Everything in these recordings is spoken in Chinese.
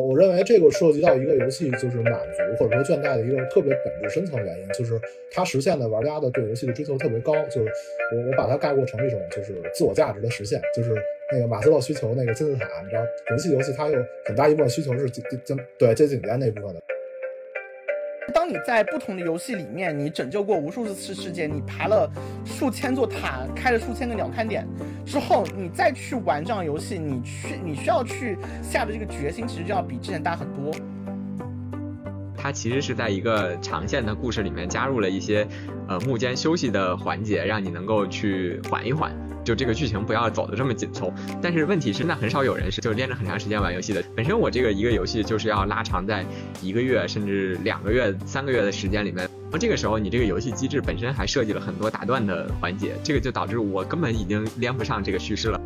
我认为这个涉及到一个游戏就是满足或者说倦怠的一个特别本质深层原因，就是它实现的玩家的对游戏的追求特别高。就是我我把它概括成一种就是自我价值的实现，就是那个马斯洛需求那个金字塔，你知道，游戏游戏它有很大一部分需求是顶顶对最顶尖那部分的。你在不同的游戏里面，你拯救过无数次世界，你爬了数千座塔，开了数千个鸟瞰点之后，你再去玩这样游戏，你去你需要去下的这个决心，其实就要比之前大很多。它其实是在一个长线的故事里面加入了一些呃幕间休息的环节，让你能够去缓一缓。就这个剧情不要走的这么紧凑，但是问题是，那很少有人是就连着很长时间玩游戏的。本身我这个一个游戏就是要拉长在一个月甚至两个月、三个月的时间里面，而这个时候你这个游戏机制本身还设计了很多打断的环节，这个就导致我根本已经连不上这个叙事了。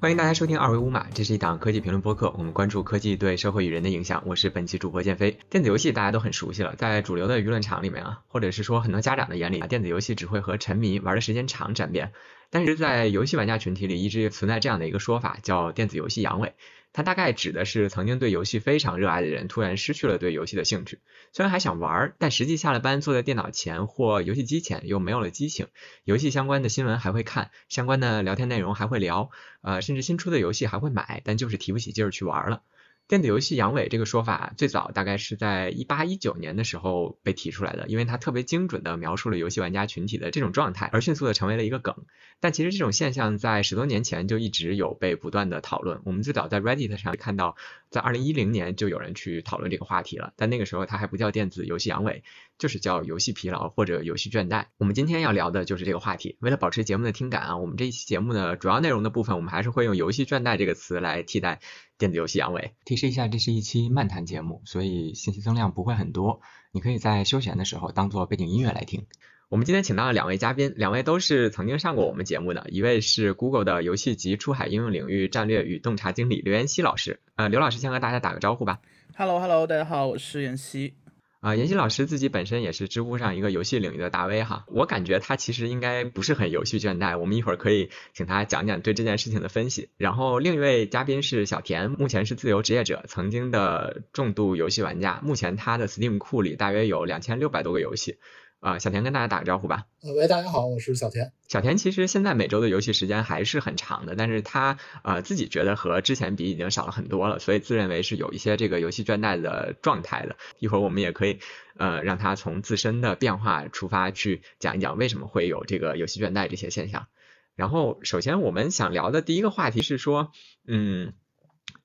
欢迎大家收听二维五码，这是一档科技评论播客，我们关注科技对社会与人的影响。我是本期主播建飞。电子游戏大家都很熟悉了，在主流的舆论场里面啊，或者是说很多家长的眼里啊，电子游戏只会和沉迷玩的时间长沾边。但是在游戏玩家群体里，一直存在这样的一个说法，叫电子游戏阳痿。它大概指的是曾经对游戏非常热爱的人，突然失去了对游戏的兴趣。虽然还想玩，但实际下了班坐在电脑前或游戏机前又没有了激情。游戏相关的新闻还会看，相关的聊天内容还会聊，呃，甚至新出的游戏还会买，但就是提不起劲儿去玩了。电子游戏阳痿这个说法最早大概是在一八一九年的时候被提出来的，因为它特别精准地描述了游戏玩家群体的这种状态，而迅速地成为了一个梗。但其实这种现象在十多年前就一直有被不断的讨论。我们最早在 Reddit 上看到，在二零一零年就有人去讨论这个话题了，但那个时候它还不叫电子游戏阳痿，就是叫游戏疲劳或者游戏倦怠。我们今天要聊的就是这个话题。为了保持节目的听感啊，我们这一期节目的主要内容的部分，我们还是会用游戏倦怠这个词来替代。电子游戏阳痿，提示一下，这是一期漫谈节目，所以信息增量不会很多，你可以在休闲的时候当做背景音乐来听。我们今天请到了两位嘉宾，两位都是曾经上过我们节目的，一位是 Google 的游戏及出海应用领域战略与洞察经理刘妍希老师，呃，刘老师先和大家打个招呼吧。Hello Hello，大家好，我是妍希。啊，妍希老师自己本身也是知乎上一个游戏领域的大 V 哈，我感觉他其实应该不是很游戏倦怠，我们一会儿可以请他讲讲对这件事情的分析。然后另一位嘉宾是小田，目前是自由职业者，曾经的重度游戏玩家，目前他的 Steam 库里大约有两千六百多个游戏。啊，小田跟大家打个招呼吧。呃，喂，大家好，我是小田。小田其实现在每周的游戏时间还是很长的，但是他呃自己觉得和之前比已经少了很多了，所以自认为是有一些这个游戏倦怠的状态的。一会儿我们也可以呃让他从自身的变化出发去讲一讲为什么会有这个游戏倦怠这些现象。然后首先我们想聊的第一个话题是说，嗯，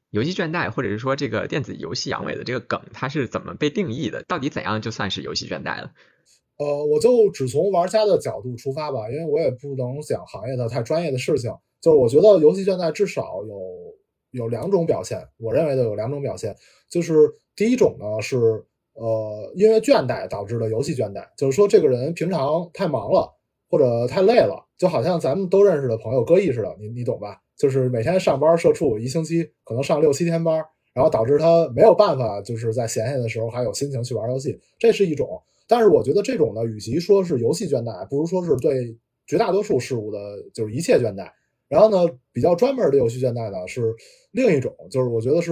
游戏倦怠或者是说这个电子游戏阳痿的这个梗，它是怎么被定义的？到底怎样就算是游戏倦怠了？呃，我就只从玩家的角度出发吧，因为我也不能讲行业的太专业的事情。就是我觉得游戏倦怠至少有有两种表现，我认为的有两种表现，就是第一种呢是呃因为倦怠导致的游戏倦怠，就是说这个人平常太忙了或者太累了，就好像咱们都认识的朋友歌毅似的，你你懂吧？就是每天上班社畜，一星期可能上六七天班，然后导致他没有办法就是在闲下的时候还有心情去玩游戏，这是一种。但是我觉得这种呢，与其说是游戏倦怠，不如说是对绝大多数事物的，就是一切倦怠。然后呢，比较专门的游戏倦怠呢，是另一种，就是我觉得是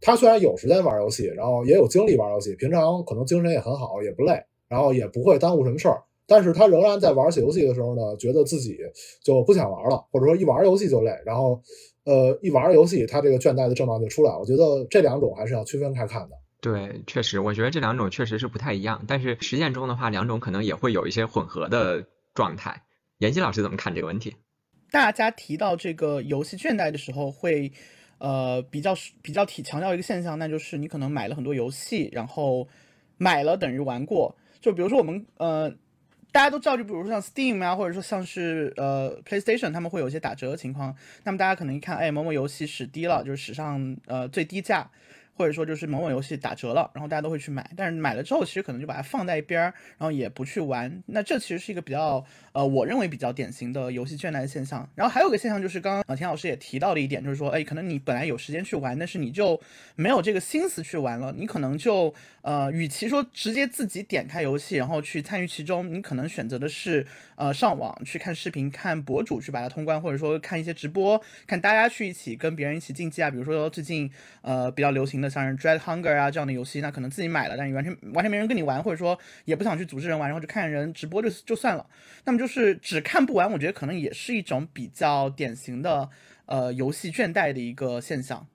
他虽然有时间玩游戏，然后也有精力玩游戏，平常可能精神也很好，也不累，然后也不会耽误什么事儿，但是他仍然在玩起游戏的时候呢，觉得自己就不想玩了，或者说一玩游戏就累，然后呃一玩游戏，他这个倦怠的症状就出来。我觉得这两种还是要区分开看的。对，确实，我觉得这两种确实是不太一样，但是实践中的话，两种可能也会有一些混合的状态。严希老师怎么看这个问题？大家提到这个游戏倦怠的时候，会呃比较比较提强调一个现象，那就是你可能买了很多游戏，然后买了等于玩过。就比如说我们呃大家都知道，就比如说像 Steam 啊，或者说像是呃 PlayStation，他们会有一些打折的情况。那么大家可能一看，哎，某某游戏史低了，就是史上呃最低价。或者说就是某某游戏打折了，然后大家都会去买，但是买了之后其实可能就把它放在一边儿，然后也不去玩。那这其实是一个比较呃，我认为比较典型的游戏倦怠现象。然后还有个现象就是刚刚呃田老师也提到的一点，就是说，哎，可能你本来有时间去玩，但是你就没有这个心思去玩了，你可能就呃，与其说直接自己点开游戏然后去参与其中，你可能选择的是呃上网去看视频、看博主去把它通关，或者说看一些直播，看大家去一起跟别人一起竞技啊，比如说最近呃比较流行的。像是 Dread Hunger 啊这样的游戏，那可能自己买了，但是完全完全没人跟你玩，或者说也不想去组织人玩，然后就看人直播就就算了。那么就是只看不玩，我觉得可能也是一种比较典型的呃游戏倦怠的一个现象。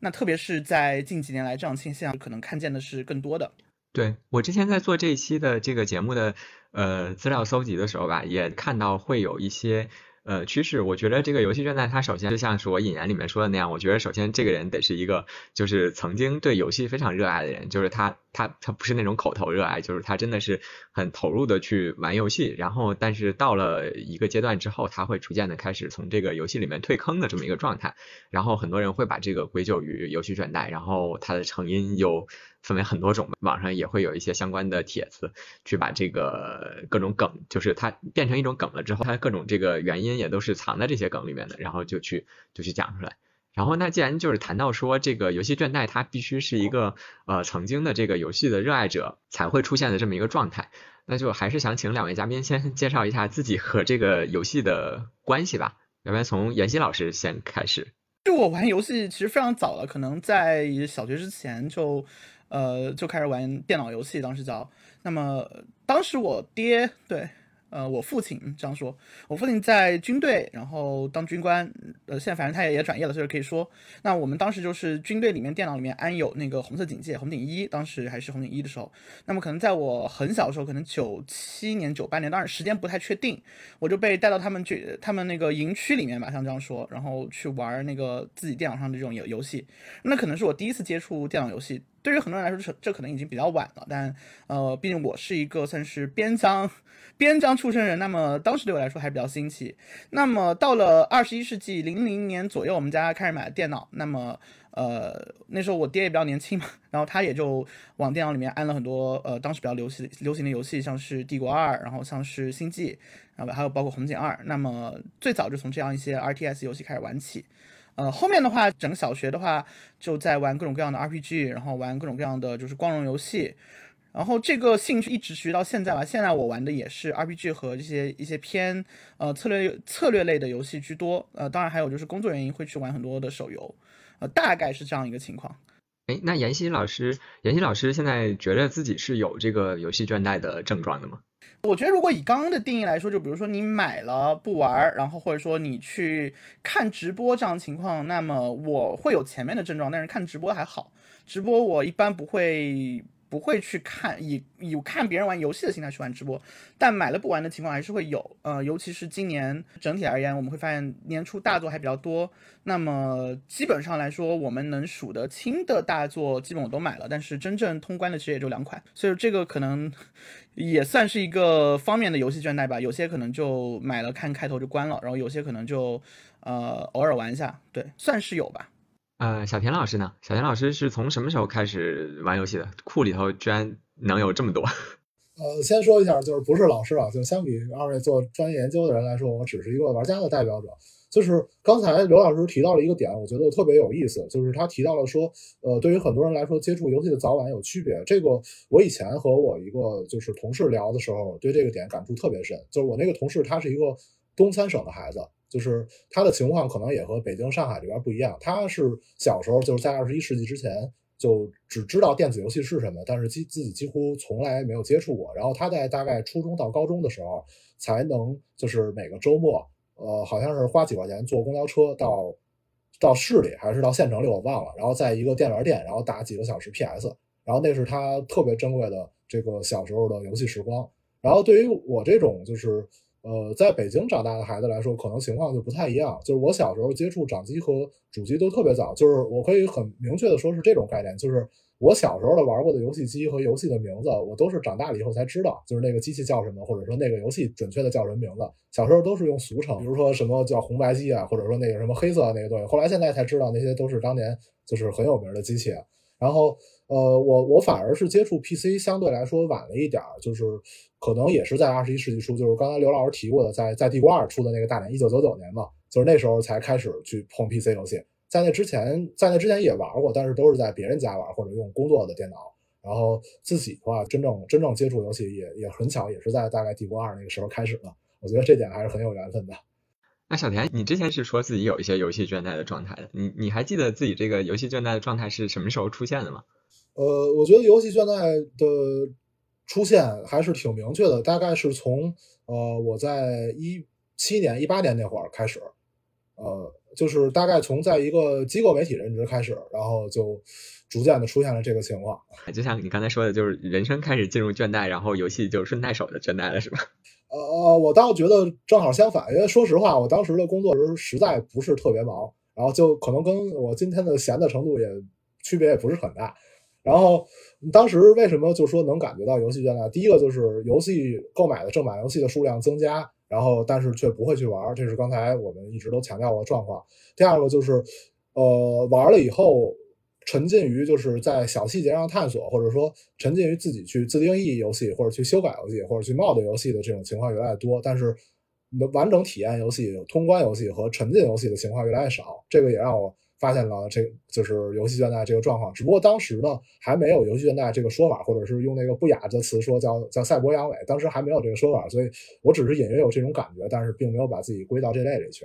那特别是在近几年来，这样现象可能看见的是更多的。对我之前在做这一期的这个节目的呃资料搜集的时候吧，也看到会有一些。呃，趋势，我觉得这个游戏倦怠，它首先就像是我引言里面说的那样，我觉得首先这个人得是一个就是曾经对游戏非常热爱的人，就是他他他不是那种口头热爱，就是他真的是很投入的去玩游戏，然后但是到了一个阶段之后，他会逐渐的开始从这个游戏里面退坑的这么一个状态，然后很多人会把这个归咎于游戏倦怠，然后它的成因有。分为很多种，网上也会有一些相关的帖子，去把这个各种梗，就是它变成一种梗了之后，它各种这个原因也都是藏在这些梗里面的，然后就去就去讲出来。然后那既然就是谈到说这个游戏倦怠，它必须是一个呃曾经的这个游戏的热爱者才会出现的这么一个状态，那就还是想请两位嘉宾先 介绍一下自己和这个游戏的关系吧。要不然从妍希老师先开始。就我玩游戏其实非常早了，可能在小学之前就。呃，就开始玩电脑游戏，当时叫。那么当时我爹对。呃，我父亲这样说，我父亲在军队，然后当军官，呃，现在反正他也也转业了，所以可以说，那我们当时就是军队里面电脑里面安有那个红色警戒，红警一，当时还是红警一的时候，那么可能在我很小的时候，可能九七年、九八年，当然时间不太确定，我就被带到他们去他们那个营区里面吧，像这样说，然后去玩那个自己电脑上的这种游游戏，那可能是我第一次接触电脑游戏。对于很多人来说，这这可能已经比较晚了，但呃，毕竟我是一个算是边疆边疆出生人，那么当时对我来说还比较新奇。那么到了二十一世纪零零年左右，我们家开始买了电脑。那么呃，那时候我爹也比较年轻嘛，然后他也就往电脑里面安了很多呃当时比较流行流行的游戏，像是《帝国二》，然后像是《星际》，然后还有包括《红警二》。那么最早就从这样一些 RTS 游戏开始玩起。呃，后面的话，整个小学的话，就在玩各种各样的 RPG，然后玩各种各样的就是光荣游戏，然后这个兴趣一直持续到现在吧。现在我玩的也是 RPG 和这些一些偏呃策略策略类的游戏居多。呃，当然还有就是工作原因会去玩很多的手游，呃，大概是这样一个情况。哎，那妍希老师，妍希老师现在觉得自己是有这个游戏倦怠的症状的吗？我觉得，如果以刚刚的定义来说，就比如说你买了不玩，然后或者说你去看直播这样情况，那么我会有前面的症状，但是看直播还好，直播我一般不会。不会去看以以看别人玩游戏的心态去玩直播，但买了不玩的情况还是会有。呃，尤其是今年整体而言，我们会发现年初大作还比较多。那么基本上来说，我们能数得清的大作，基本我都买了。但是真正通关的其实也就两款，所以这个可能也算是一个方面的游戏倦怠吧。有些可能就买了看开头就关了，然后有些可能就呃偶尔玩一下，对，算是有吧。呃，小田老师呢？小田老师是从什么时候开始玩游戏的？库里头居然能有这么多。呃，先说一下，就是不是老师啊，就相比二位做专业研究的人来说，我只是一个玩家的代表者。就是刚才刘老师提到了一个点，我觉得特别有意思，就是他提到了说，呃，对于很多人来说，接触游戏的早晚有区别。这个我以前和我一个就是同事聊的时候，对这个点感触特别深。就是我那个同事，他是一个东三省的孩子。就是他的情况可能也和北京、上海这边不一样。他是小时候就是在二十一世纪之前就只知道电子游戏是什么，但是几自己几乎从来没有接触过。然后他在大概初中到高中的时候，才能就是每个周末，呃，好像是花几块钱坐公交车到到市里还是到县城里，我忘了。然后在一个电玩店，然后打几个小时 PS。然后那是他特别珍贵的这个小时候的游戏时光。然后对于我这种就是。呃，在北京长大的孩子来说，可能情况就不太一样。就是我小时候接触掌机和主机都特别早，就是我可以很明确的说是这种概念。就是我小时候的玩过的游戏机和游戏的名字，我都是长大了以后才知道，就是那个机器叫什么，或者说那个游戏准确的叫什么名字。小时候都是用俗称，比如说什么叫红白机啊，或者说那个什么黑色的那个东西。后来现在才知道，那些都是当年就是很有名的机器。然后呃，我我反而是接触 PC 相对来说晚了一点儿，就是可能也是在二十一世纪初，就是刚才刘老师提过的，在在帝国二出的那个大年，一九九九年嘛，就是那时候才开始去碰 PC 游戏。在那之前，在那之前也玩过，但是都是在别人家玩或者用工作的电脑。然后自己的话，真正真正接触游戏也也很巧，也是在大概帝国二那个时候开始的。我觉得这点还是很有缘分的。那小田，你之前是说自己有一些游戏倦怠的状态的，你你还记得自己这个游戏倦怠的状态是什么时候出现的吗？呃，我觉得游戏倦怠的出现还是挺明确的，大概是从呃我在一七年、一八年那会儿开始，呃。就是大概从在一个机构媒体任职开始，然后就逐渐的出现了这个情况。就像你刚才说的，就是人生开始进入倦怠，然后游戏就顺带手的倦怠了，是吧？呃呃，我倒觉得正好相反，因为说实话，我当时的工作时实在不是特别忙，然后就可能跟我今天的闲的程度也区别也不是很大。然后当时为什么就说能感觉到游戏倦怠？第一个就是游戏购买的正版游戏的数量增加。然后，但是却不会去玩，这是刚才我们一直都强调的状况。第二个就是，呃，玩了以后沉浸于就是在小细节上探索，或者说沉浸于自己去自定义游戏，或者去修改游戏，或者去 mod 游戏的这种情况越来越多。但是完整体验游戏、通关游戏和沉浸游戏的情况越来越少，这个也让我。发现了这就是游戏倦怠这个状况，只不过当时呢还没有游戏倦怠这个说法，或者是用那个不雅的词说叫叫赛博阳痿，当时还没有这个说法，所以我只是隐约有这种感觉，但是并没有把自己归到这类里去。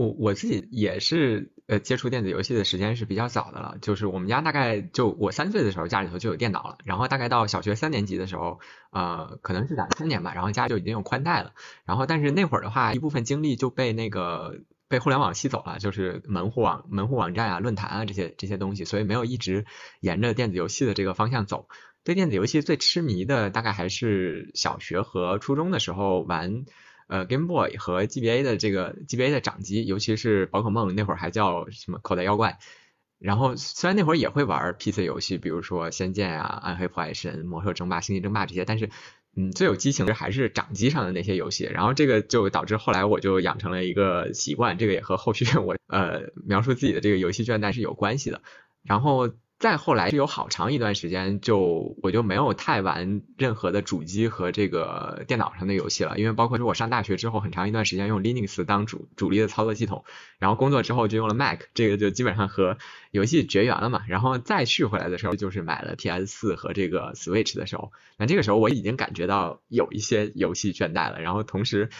我我自己也是呃接触电子游戏的时间是比较早的了，就是我们家大概就我三岁的时候家里头就有电脑了，然后大概到小学三年级的时候，呃可能是两三年吧，然后家就已经有宽带了，然后但是那会儿的话，一部分精力就被那个。被互联网吸走了，就是门户网、门户网站啊、论坛啊这些这些东西，所以没有一直沿着电子游戏的这个方向走。对电子游戏最痴迷的，大概还是小学和初中的时候玩呃 Game Boy 和 GBA 的这个 GBA 的掌机，尤其是宝可梦那会儿还叫什么口袋妖怪。然后虽然那会儿也会玩 PC 游戏，比如说仙剑啊、暗黑破坏神、魔兽争霸、星际争霸这些，但是。嗯，最有激情的还是掌机上的那些游戏，然后这个就导致后来我就养成了一个习惯，这个也和后续 我呃描述自己的这个游戏倦怠是有关系的，然后。再后来是有好长一段时间，就我就没有太玩任何的主机和这个电脑上的游戏了，因为包括说我上大学之后，很长一段时间用 Linux 当主主力的操作系统，然后工作之后就用了 Mac，这个就基本上和游戏绝缘了嘛。然后再续回来的时候，就是买了 PS 四和这个 Switch 的时候，那这个时候我已经感觉到有一些游戏倦怠了，然后同时。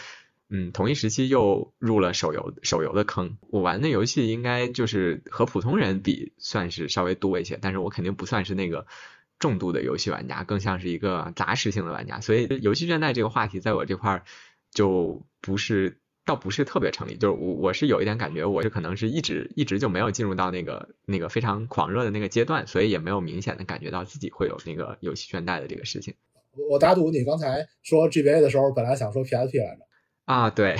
嗯，同一时期又入了手游手游的坑。我玩的游戏应该就是和普通人比算是稍微多一些，但是我肯定不算是那个重度的游戏玩家，更像是一个杂食性的玩家。所以游戏倦怠这个话题在我这块儿就不是，倒不是特别成立。就是我我是有一点感觉，我是可能是一直一直就没有进入到那个那个非常狂热的那个阶段，所以也没有明显的感觉到自己会有那个游戏倦怠的这个事情。我我打赌你刚才说 GBA 的时候，本来想说 PSP 来着。啊，对，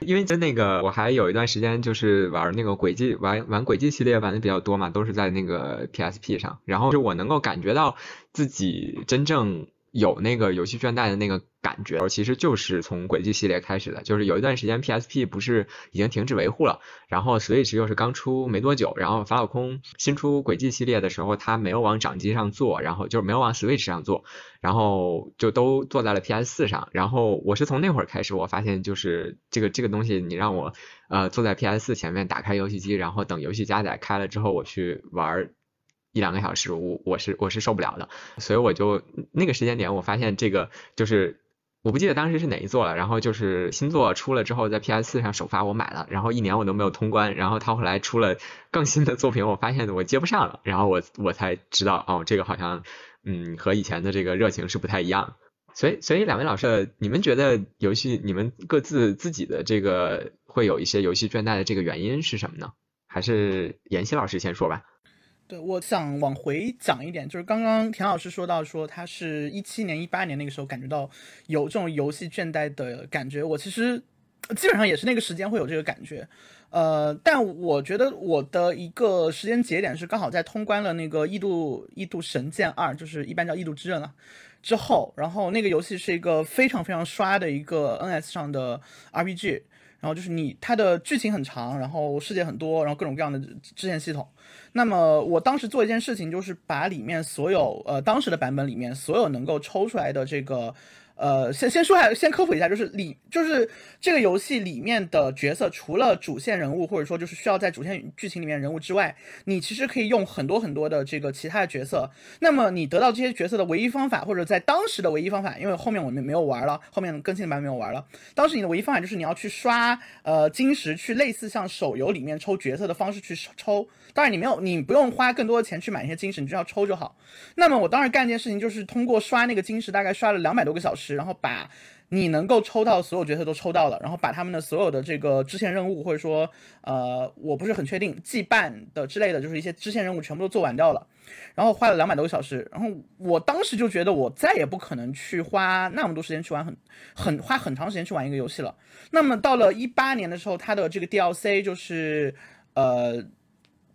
因为在那个我还有一段时间就是玩那个轨迹，玩玩轨迹系列玩的比较多嘛，都是在那个 PSP 上，然后就我能够感觉到自己真正。有那个游戏倦怠的那个感觉，其实就是从轨迹系列开始的。就是有一段时间 PSP 不是已经停止维护了，然后 Switch 又是刚出没多久，然后法老空新出轨迹系列的时候，它没有往掌机上做，然后就是没有往 Switch 上做，然后就都做在了 PS 四上。然后我是从那会儿开始，我发现就是这个这个东西，你让我呃坐在 PS 四前面打开游戏机，然后等游戏加载开了之后，我去玩。一两个小时，我我是我是受不了的，所以我就那个时间点，我发现这个就是我不记得当时是哪一座了，然后就是新作出了之后，在 PS 四上首发我买了，然后一年我都没有通关，然后他后来出了更新的作品，我发现我接不上了，然后我我才知道哦，这个好像嗯和以前的这个热情是不太一样，所以所以两位老师，你们觉得游戏你们各自自己的这个会有一些游戏倦怠的这个原因是什么呢？还是妍希老师先说吧。对，我想往回讲一点，就是刚刚田老师说到说他是一七年、一八年那个时候感觉到有这种游戏倦怠的感觉，我其实基本上也是那个时间会有这个感觉，呃，但我觉得我的一个时间节点是刚好在通关了那个《异度异度神剑二》，就是一般叫《异度之刃》了之后，然后那个游戏是一个非常非常刷的一个 NS 上的 RPG。然后就是你它的剧情很长，然后世界很多，然后各种各样的支线系统。那么我当时做一件事情，就是把里面所有呃当时的版本里面所有能够抽出来的这个。呃，先先说下，先科普一下，就是里就是这个游戏里面的角色，除了主线人物或者说就是需要在主线剧情里面人物之外，你其实可以用很多很多的这个其他的角色。那么你得到这些角色的唯一方法，或者在当时的唯一方法，因为后面我们没有玩了，后面更新的版本没有玩了。当时你的唯一方法就是你要去刷呃金石，去类似像手游里面抽角色的方式去抽。当然你没有，你不用花更多的钱去买那些金石，你只要抽就好。那么我当时干一件事情，就是通过刷那个金石，大概刷了两百多个小时。然后把你能够抽到所有角色都抽到了，然后把他们的所有的这个支线任务，或者说呃，我不是很确定羁绊的之类的，就是一些支线任务全部都做完掉了，然后花了两百多个小时。然后我当时就觉得我再也不可能去花那么多时间去玩很很花很长时间去玩一个游戏了。那么到了一八年的时候，它的这个 DLC 就是呃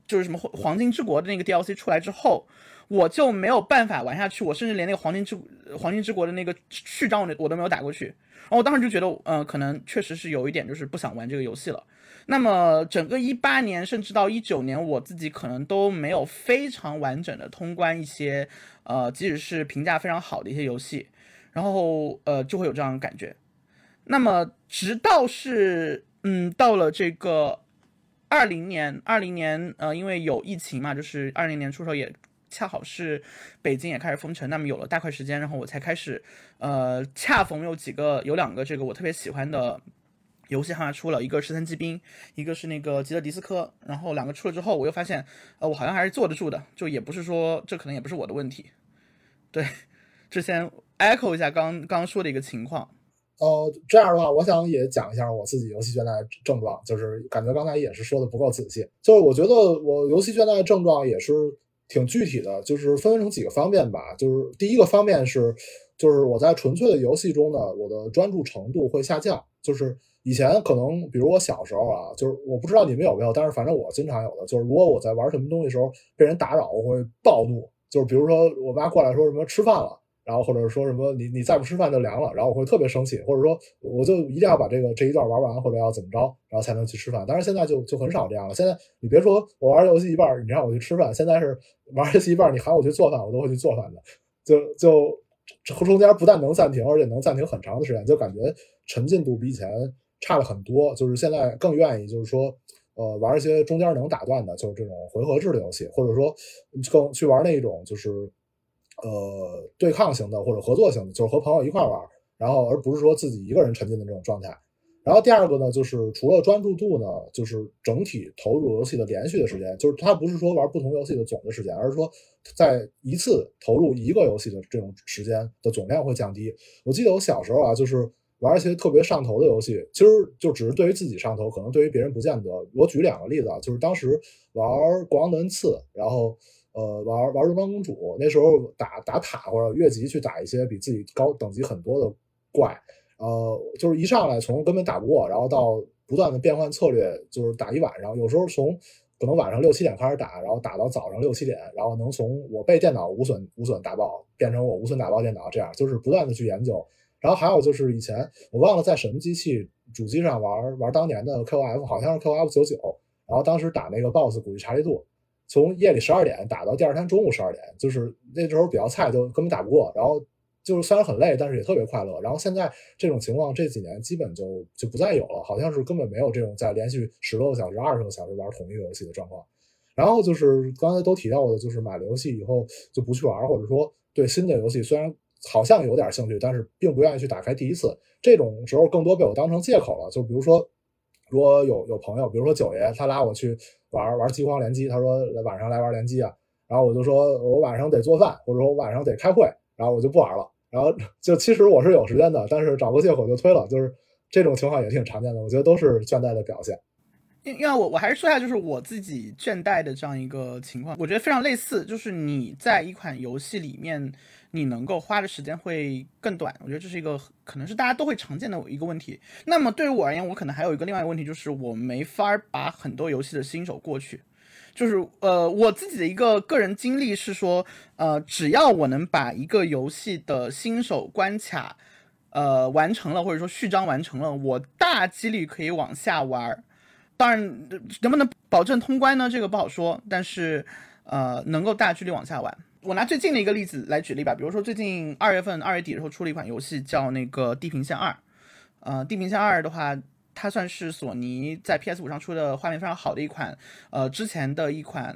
就是什么黄金之国的那个 DLC 出来之后。我就没有办法玩下去，我甚至连那个黄金之黄金之国的那个序章我我都没有打过去，然后我当时就觉得，嗯，可能确实是有一点就是不想玩这个游戏了。那么整个一八年甚至到一九年，我自己可能都没有非常完整的通关一些，呃，即使是评价非常好的一些游戏，然后呃就会有这样的感觉。那么直到是，嗯，到了这个二零年，二零年，呃，因为有疫情嘛，就是二零年出手也。恰好是北京也开始封城，那么有了大块时间，然后我才开始，呃，恰逢有几个有两个这个我特别喜欢的游戏哈出了，一个十三机兵，一个是那个吉勒迪斯科，然后两个出了之后，我又发现，呃，我好像还是坐得住的，就也不是说这可能也不是我的问题，对，之前 echo 一下刚刚说的一个情况，呃，这样的话，我想也讲一下我自己游戏倦怠症状，就是感觉刚才也是说的不够仔细，就是我觉得我游戏倦怠症状也是。挺具体的，就是分成几个方面吧。就是第一个方面是，就是我在纯粹的游戏中呢，我的专注程度会下降。就是以前可能，比如我小时候啊，就是我不知道你们有没有，但是反正我经常有的，就是如果我在玩什么东西时候被人打扰，我会暴怒。就是比如说我妈过来说什么吃饭了。然后或者说什么你你再不吃饭就凉了，然后我会特别生气，或者说我就一定要把这个这一段玩完，或者要怎么着，然后才能去吃饭。但是现在就就很少这样了。现在你别说我玩游戏一半，你让我去吃饭，现在是玩游戏一半，你喊我去做饭，我都会去做饭的。就就中间不但能暂停，而且能暂停很长的时间，就感觉沉浸度比以前差了很多。就是现在更愿意就是说呃玩一些中间能打断的，就是这种回合制的游戏，或者说更去玩那种就是。呃，对抗型的或者合作型的，就是和朋友一块玩，然后而不是说自己一个人沉浸的这种状态。然后第二个呢，就是除了专注度呢，就是整体投入游戏的连续的时间，就是它不是说玩不同游戏的总的时间，而是说在一次投入一个游戏的这种时间的总量会降低。我记得我小时候啊，就是玩一些特别上头的游戏，其实就只是对于自己上头，可能对于别人不见得。我举两个例子啊，就是当时玩《国王的恩赐》，然后。呃，玩玩荣光公主，那时候打打塔或者越级去打一些比自己高等级很多的怪，呃，就是一上来从根本打不过，然后到不断的变换策略，就是打一晚上，有时候从可能晚上六七点开始打，然后打到早上六七点，然后能从我被电脑无损无损打爆变成我无损打爆电脑，这样就是不断的去研究。然后还有就是以前我忘了在什么机器主机上玩玩当年的 QF，好像是 QF 九九，然后当时打那个 BOSS 古力查利度。从夜里十二点打到第二天中午十二点，就是那时候比较菜，就根本打不过。然后就是虽然很累，但是也特别快乐。然后现在这种情况这几年基本就就不再有了，好像是根本没有这种在连续十多个小时、二十个小时玩同一个游戏的状况。然后就是刚才都提到的，就是买了游戏以后就不去玩，或者说对新的游戏虽然好像有点兴趣，但是并不愿意去打开第一次。这种时候更多被我当成借口了。就比如说，如果有有朋友，比如说九爷，他拉我去。玩玩饥荒联机，他说晚上来玩联机啊，然后我就说我晚上得做饭，或者说我晚上得开会，然后我就不玩了。然后 就其实我是有时间的，但是找个借口就推了，就是这种情况也挺常见的。我觉得都是倦怠的表现。因因为我我还是说一下，就是我自己倦怠的这样一个情况，我觉得非常类似，就是你在一款游戏里面。你能够花的时间会更短，我觉得这是一个可能是大家都会常见的一个问题。那么对于我而言，我可能还有一个另外一个问题，就是我没法把很多游戏的新手过去。就是呃，我自己的一个个人经历是说，呃，只要我能把一个游戏的新手关卡呃完成了，或者说序章完成了，我大几率可以往下玩儿。当然，能不能保证通关呢？这个不好说。但是，呃，能够大几率往下玩。我拿最近的一个例子来举例吧，比如说最近二月份二月底的时候出了一款游戏，叫那个《地平线二》。呃，《地平线二》的话，它算是索尼在 PS 五上出的画面非常好的一款，呃，之前的一款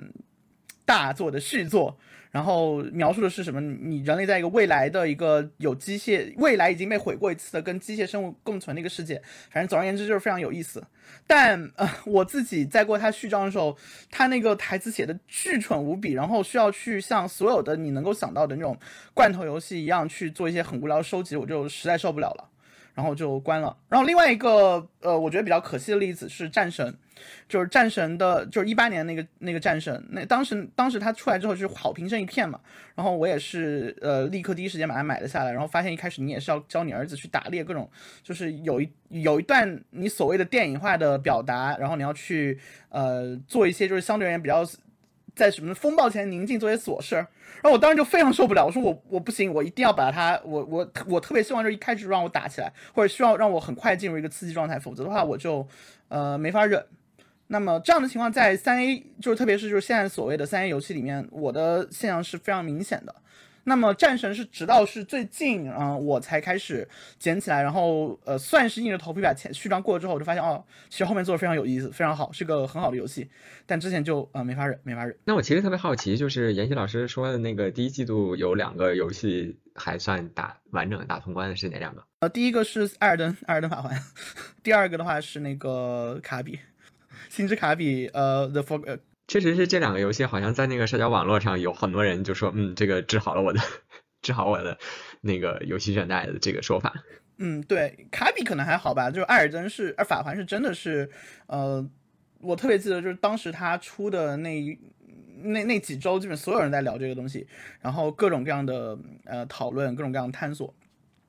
大作的续作。然后描述的是什么？你人类在一个未来的一个有机械，未来已经被毁过一次的跟机械生物共存的一个世界。反正总而言之就是非常有意思。但呃，我自己在过他序章的时候，他那个台词写的巨蠢无比，然后需要去像所有的你能够想到的那种罐头游戏一样去做一些很无聊的收集，我就实在受不了了。然后就关了。然后另外一个呃，我觉得比较可惜的例子是战神，就是战神的，就是一八年那个那个战神，那当时当时它出来之后就是好评声一片嘛。然后我也是呃立刻第一时间把它买了下来。然后发现一开始你也是要教你儿子去打猎，各种就是有一有一段你所谓的电影化的表达，然后你要去呃做一些就是相对而言比较。在什么风暴前宁静做些琐事，然后我当时就非常受不了，我说我我不行，我一定要把它，我我我特别希望就是一开始让我打起来，或者需要让我很快进入一个刺激状态，否则的话我就呃没法忍。那么这样的情况在三 A 就是特别是就是现在所谓的三 A 游戏里面，我的现象是非常明显的。那么战神是直到是最近啊，我才开始捡起来，然后呃，算是硬着头皮把前序章过了之后，我就发现哦，其实后面做的非常有意思，非常好，是个很好的游戏。但之前就呃没法忍，没法忍。那我其实特别好奇，就是妍希老师说的那个第一季度有两个游戏还算打完整打通关的是哪两个？呃，第一个是艾尔登艾尔登法环，第二个的话是那个卡比，星之卡比，呃，The For。确实是这两个游戏，好像在那个社交网络上有很多人就说，嗯，这个治好了我的，治好我的那个游戏倦怠的这个说法。嗯，对，卡比可能还好吧，就是艾尔登是，而法环是真的是，呃，我特别记得就是当时他出的那那那几周，基本所有人在聊这个东西，然后各种各样的呃讨论，各种各样的探索。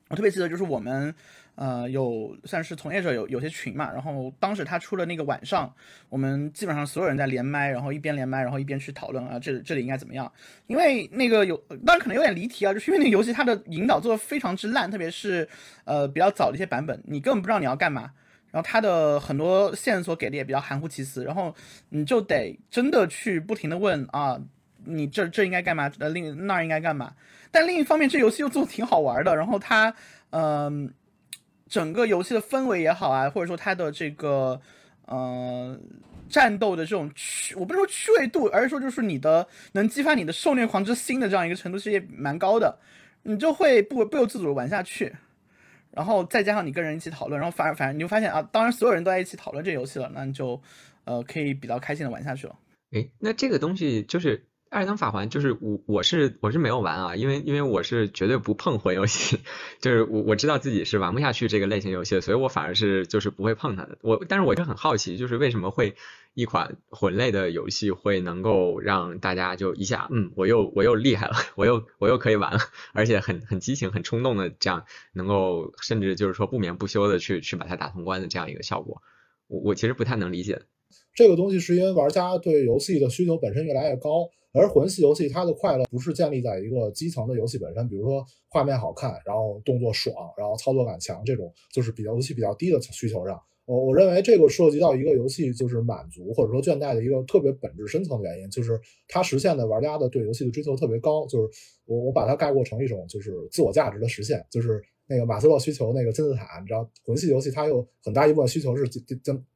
我特别记得就是我们。呃，有算是从业者有有些群嘛，然后当时他出了那个晚上，我们基本上所有人在连麦，然后一边连麦，然后一边去讨论啊，这这里应该怎么样？因为那个有，当然可能有点离题啊，就是因为那个游戏它的引导做的非常之烂，特别是呃比较早的一些版本，你根本不知道你要干嘛，然后它的很多线索给的也比较含糊其辞，然后你就得真的去不停的问啊，你这这应该干嘛？呃，另那应该干嘛？但另一方面，这游戏又做的挺好玩的，然后它嗯。整个游戏的氛围也好啊，或者说它的这个呃战斗的这种趣，我不是说趣味度，而是说就是你的能激发你的受虐狂之心的这样一个程度，其实也蛮高的，你就会不不由自主的玩下去。然后再加上你跟人一起讨论，然后反而反而你就发现啊，当然所有人都在一起讨论这游戏了，那你就呃可以比较开心的玩下去了。诶，那这个东西就是。艾尔登法环就是我我是我是没有玩啊，因为因为我是绝对不碰魂游戏，就是我我知道自己是玩不下去这个类型游戏，所以我反而是就是不会碰它的。我但是我就很好奇，就是为什么会一款魂类的游戏会能够让大家就一下嗯我又我又厉害了，我又我又可以玩了，而且很很激情很冲动的这样能够甚至就是说不眠不休的去去把它打通关的这样一个效果，我我其实不太能理解。这个东西是因为玩家对游戏的需求本身越来越高。而魂系游戏它的快乐不是建立在一个基层的游戏本身，比如说画面好看，然后动作爽，然后操作感强这种，就是比较游戏比较低的需求上。我我认为这个涉及到一个游戏就是满足或者说倦怠的一个特别本质深层的原因，就是它实现的玩家的对游戏的追求特别高。就是我我把它概括成一种就是自我价值的实现，就是那个马斯洛需求那个金字塔，你知道魂系游戏它有很大一部分需求是最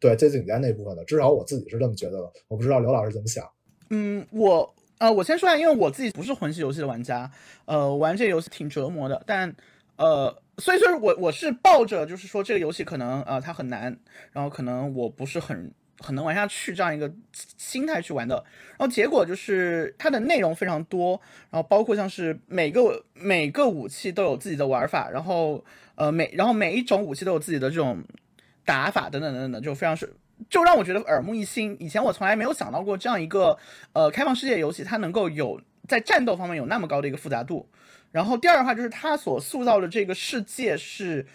对最顶尖那部分的，至少我自己是这么觉得的。我不知道刘老师怎么想。嗯，我。呃，我先说下，因为我自己不是魂系游戏的玩家，呃，玩这游戏挺折磨的。但，呃，所以说，我我是抱着就是说这个游戏可能呃它很难，然后可能我不是很很能玩下去这样一个心态去玩的。然后结果就是它的内容非常多，然后包括像是每个每个武器都有自己的玩法，然后呃每然后每一种武器都有自己的这种打法等等等等，就非常是。就让我觉得耳目一新。以前我从来没有想到过这样一个呃开放世界游戏，它能够有在战斗方面有那么高的一个复杂度。然后第二的话就是它所塑造的这个世界是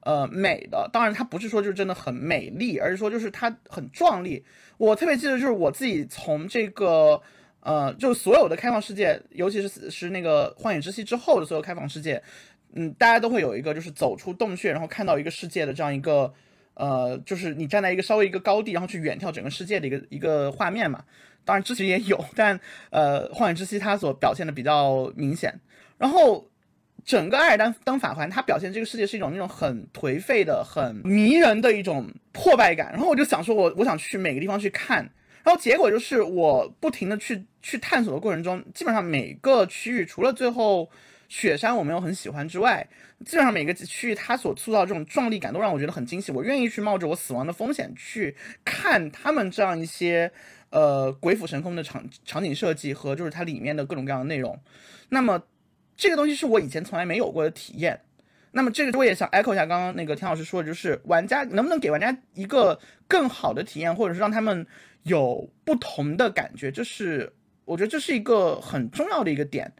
呃美的，当然它不是说就是真的很美丽，而是说就是它很壮丽。我特别记得就是我自己从这个呃就所有的开放世界，尤其是是那个荒野之息之后的所有开放世界。嗯，大家都会有一个就是走出洞穴，然后看到一个世界的这样一个，呃，就是你站在一个稍微一个高地，然后去远眺整个世界的一个一个画面嘛。当然之前也有，但呃，《荒野之息》它所表现的比较明显。然后整个《艾尔登登法环》它表现这个世界是一种那种很颓废的、很迷人的一种破败感。然后我就想说，我我想去每个地方去看。然后结果就是我不停的去去探索的过程中，基本上每个区域除了最后。雪山我没有很喜欢之外，基本上每个区域它所塑造这种壮丽感都让我觉得很惊喜。我愿意去冒着我死亡的风险去看他们这样一些呃鬼斧神工的场场景设计和就是它里面的各种各样的内容。那么这个东西是我以前从来没有过的体验。那么这个我也想 echo 一下刚刚那个田老师说的，就是玩家能不能给玩家一个更好的体验，或者是让他们有不同的感觉，这是我觉得这是一个很重要的一个点。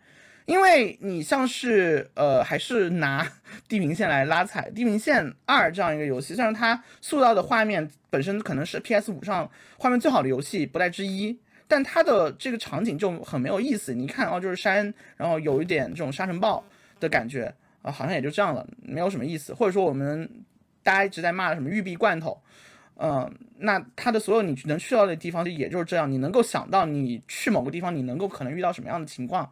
因为你像是呃，还是拿《地平线》来拉踩，《地平线二》这样一个游戏，虽然它塑造的画面本身可能是 PS 五上画面最好的游戏不带之一，但它的这个场景就很没有意思。你看哦，就是山，然后有一点这种沙尘暴的感觉啊，好像也就这样了，没有什么意思。或者说我们大家一直在骂什么玉璧罐头，嗯，那它的所有你能去到的地方就，也就是这样。你能够想到你去某个地方，你能够可能遇到什么样的情况？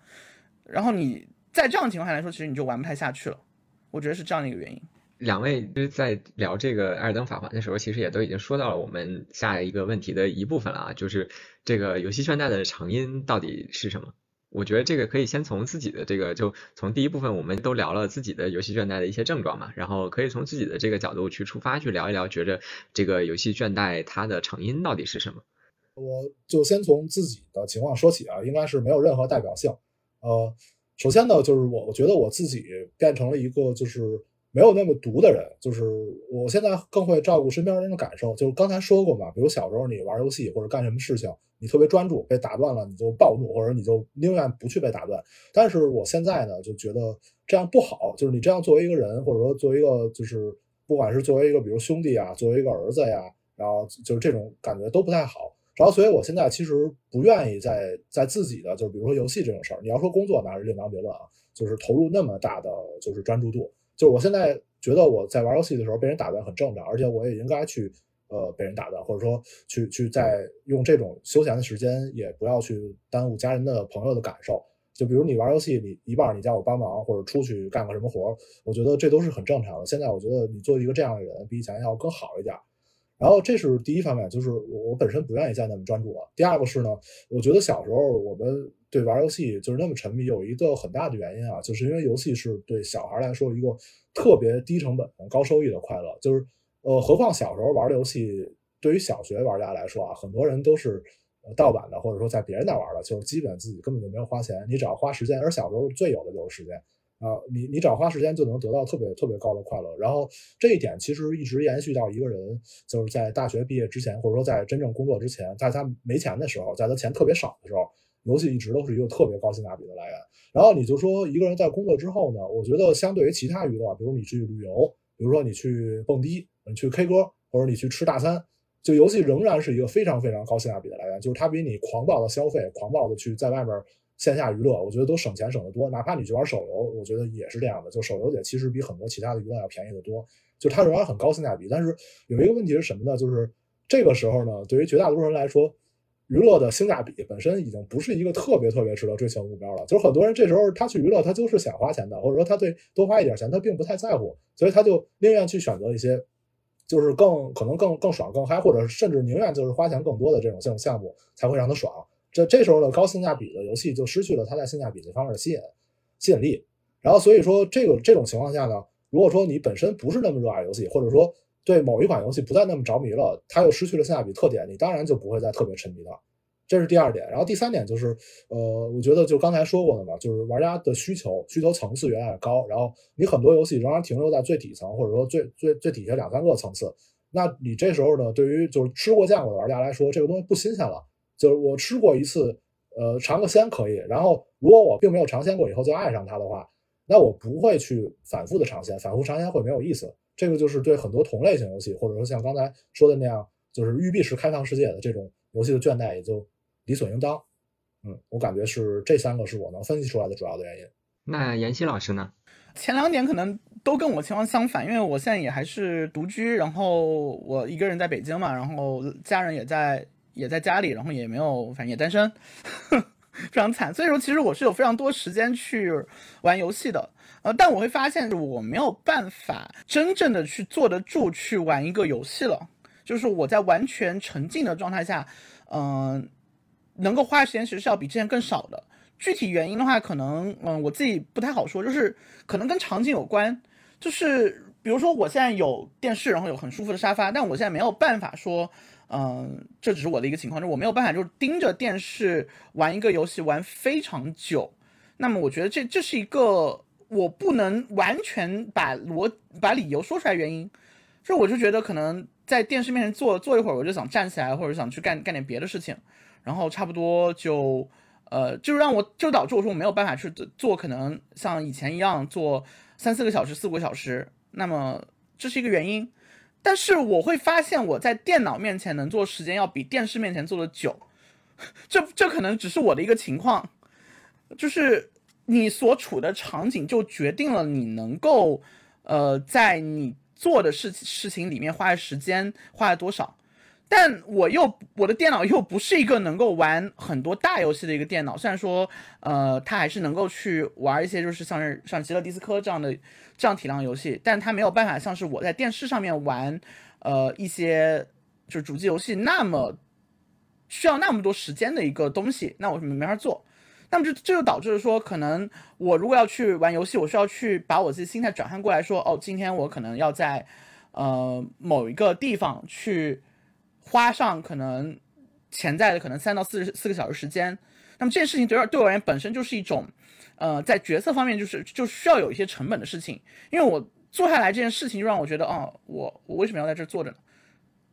然后你在这样的情况下来说，其实你就玩不太下去了，我觉得是这样的一个原因。两位就是在聊这个《艾尔登法环》的时候，其实也都已经说到了我们下一个问题的一部分了啊，就是这个游戏倦怠的成因到底是什么？我觉得这个可以先从自己的这个，就从第一部分我们都聊了自己的游戏倦怠的一些症状嘛，然后可以从自己的这个角度去出发去聊一聊，觉着这个游戏倦怠它的成因到底是什么？我就先从自己的情况说起啊，应该是没有任何代表性。呃，首先呢，就是我我觉得我自己变成了一个就是没有那么毒的人，就是我现在更会照顾身边人的感受。就是刚才说过嘛，比如小时候你玩游戏或者干什么事情，你特别专注，被打断了你就暴怒，或者你就宁愿不去被打断。但是我现在呢，就觉得这样不好，就是你这样作为一个人，或者说作为一个就是不管是作为一个比如兄弟啊，作为一个儿子呀，然后就是这种感觉都不太好。然后，所以我现在其实不愿意在在自己的，就是比如说游戏这种事儿，你要说工作那是另当别论啊，就是投入那么大的就是专注度，就是我现在觉得我在玩游戏的时候被人打断很正常，而且我也应该去呃被人打断，或者说去去在用这种休闲的时间，也不要去耽误家人的朋友的感受。就比如你玩游戏，你一半你叫我帮忙或者出去干个什么活，我觉得这都是很正常的。现在我觉得你做一个这样的人，比以前要更好一点。然后这是第一方面，就是我我本身不愿意再那么专注了。第二个是呢，我觉得小时候我们对玩游戏就是那么沉迷，有一个很大的原因啊，就是因为游戏是对小孩来说一个特别低成本、高收益的快乐。就是呃，何况小时候玩的游戏，对于小学玩家来说啊，很多人都是盗版的，或者说在别人那玩的，就是基本自己根本就没有花钱，你只要花时间。而小时候最有的就是时间。啊，你你只要花时间就能得到特别特别高的快乐，然后这一点其实一直延续到一个人就是在大学毕业之前，或者说在真正工作之前，在他没钱的时候，在他钱特别少的时候，游戏一直都是一个特别高性价比的来源。然后你就说一个人在工作之后呢，我觉得相对于其他娱乐，比如你去旅游，比如说你去蹦迪，你去 K 歌，或者你去吃大餐，就游戏仍然是一个非常非常高性价比的来源，就是它比你狂暴的消费、狂暴的去在外面。线下娱乐，我觉得都省钱省得多。哪怕你去玩手游，我觉得也是这样的。就手游也其实比很多其他的娱乐要便宜的多。就它仍然很高性价比。但是有一个问题是什么呢？就是这个时候呢，对于绝大多数人来说，娱乐的性价比本身已经不是一个特别特别值得追求的目标了。就是很多人这时候他去娱乐，他就是想花钱的，或者说他对多花一点钱他并不太在乎，所以他就宁愿去选择一些就是更可能更更爽更嗨，或者甚至宁愿就是花钱更多的这种这种项目才会让他爽。这这时候呢，高性价比的游戏就失去了它在性价比这方面的吸引吸引力。然后所以说，这个这种情况下呢，如果说你本身不是那么热爱游戏，或者说对某一款游戏不再那么着迷了，它又失去了性价比特点，你当然就不会再特别沉迷了。这是第二点。然后第三点就是，呃，我觉得就刚才说过的嘛，就是玩家的需求需求层次越来越高，然后你很多游戏仍然停留在最底层，或者说最最最底下两三个层次。那你这时候呢，对于就是吃过见过的玩家来说，这个东西不新鲜了。就是我吃过一次，呃，尝个鲜可以。然后，如果我并没有尝鲜过以后就爱上它的话，那我不会去反复的尝鲜，反复尝鲜会没有意思。这个就是对很多同类型游戏，或者说像刚才说的那样，就是育碧式开放世界的这种游戏的倦怠也就理所应当。嗯，我感觉是这三个是我能分析出来的主要的原因。那妍希老师呢？前两点可能都跟我情况相反，因为我现在也还是独居，然后我一个人在北京嘛，然后家人也在也在家里，然后也没有，反正也单身，非常惨。所以说，其实我是有非常多时间去玩游戏的，呃，但我会发现我没有办法真正的去坐得住去玩一个游戏了，就是我在完全沉浸的状态下，嗯、能够花的时间其实是要比之前更少的。具体原因的话，可能嗯我自己不太好说，就是可能跟场景有关。就是比如说我现在有电视，然后有很舒服的沙发，但我现在没有办法说，嗯、这只是我的一个情况，就我没有办法就是盯着电视玩一个游戏玩非常久。那么我觉得这这是一个我不能完全把逻把理由说出来原因，所以我就觉得可能在电视面前坐坐一会儿，我就想站起来，或者想去干干点别的事情，然后差不多就。呃，就让我就导致我说我没有办法去做，可能像以前一样做三四个小时、四五个小时，那么这是一个原因。但是我会发现我在电脑面前能做时间要比电视面前做的久，这这可能只是我的一个情况，就是你所处的场景就决定了你能够呃在你做的事事情里面花的时间花了多少。但我又我的电脑又不是一个能够玩很多大游戏的一个电脑，虽然说，呃，它还是能够去玩一些就是像是像极乐迪斯科这样的这样体量游戏，但它没有办法像是我在电视上面玩，呃，一些就是主机游戏那么需要那么多时间的一个东西，那我没法做。那么这这就导致说，可能我如果要去玩游戏，我需要去把我自己心态转换过来说，哦，今天我可能要在呃某一个地方去。花上可能潜在的可能三到四十四个小时时间，那么这件事情对对我而言本身就是一种，呃，在决策方面就是就需要有一些成本的事情，因为我做下来这件事情就让我觉得，哦，我我为什么要在这坐着呢？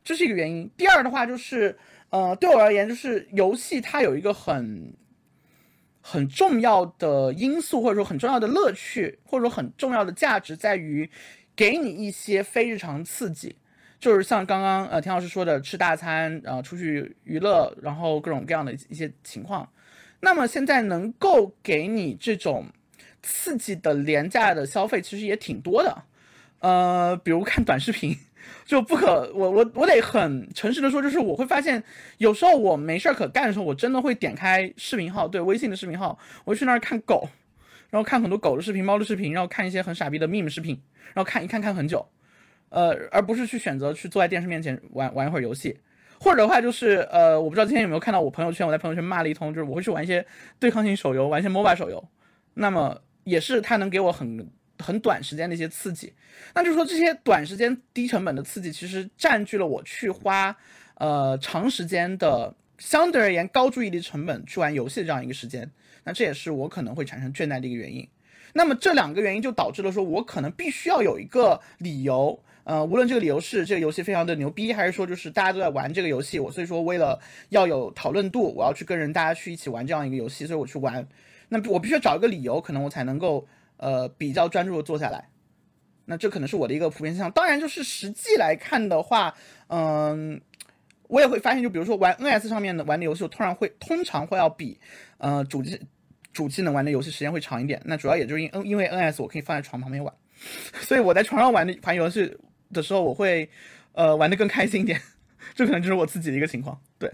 这是一个原因。第二的话就是，呃，对我而言就是游戏它有一个很很重要的因素，或者说很重要的乐趣，或者说很重要的价值在于给你一些非日常刺激。就是像刚刚呃田老师说的，吃大餐，然后出去娱乐，然后各种各样的一些情况。那么现在能够给你这种刺激的廉价的消费，其实也挺多的。呃，比如看短视频，就不可我我我得很诚实的说，就是我会发现，有时候我没事儿可干的时候，我真的会点开视频号，对微信的视频号，我会去那儿看狗，然后看很多狗的视频、猫的视频，然后看一些很傻逼的 meme 视频，然后看一看看很久。呃，而不是去选择去坐在电视面前玩玩一会儿游戏，或者的话就是呃，我不知道今天有没有看到我朋友圈，我在朋友圈骂了一通，就是我会去玩一些对抗性手游，玩一些 MOBA 手游，那么也是它能给我很很短时间的一些刺激，那就是说这些短时间低成本的刺激，其实占据了我去花呃长时间的相对而言高注意力成本去玩游戏的这样一个时间，那这也是我可能会产生倦怠的一个原因。那么这两个原因就导致了说我可能必须要有一个理由。呃，无论这个理由是这个游戏非常的牛逼，还是说就是大家都在玩这个游戏，我所以说为了要有讨论度，我要去跟人大家去一起玩这样一个游戏，所以我去玩。那我必须要找一个理由，可能我才能够呃比较专注的坐下来。那这可能是我的一个普遍现象。当然，就是实际来看的话，嗯，我也会发现，就比如说玩 NS 上面的玩的游戏，我突然会通常会要比呃主机主机能玩的游戏时间会长一点。那主要也就是因因为 NS 我可以放在床旁边玩，所以我在床上玩的玩游戏。的时候，我会，呃，玩的更开心一点，这可能就是我自己的一个情况。对，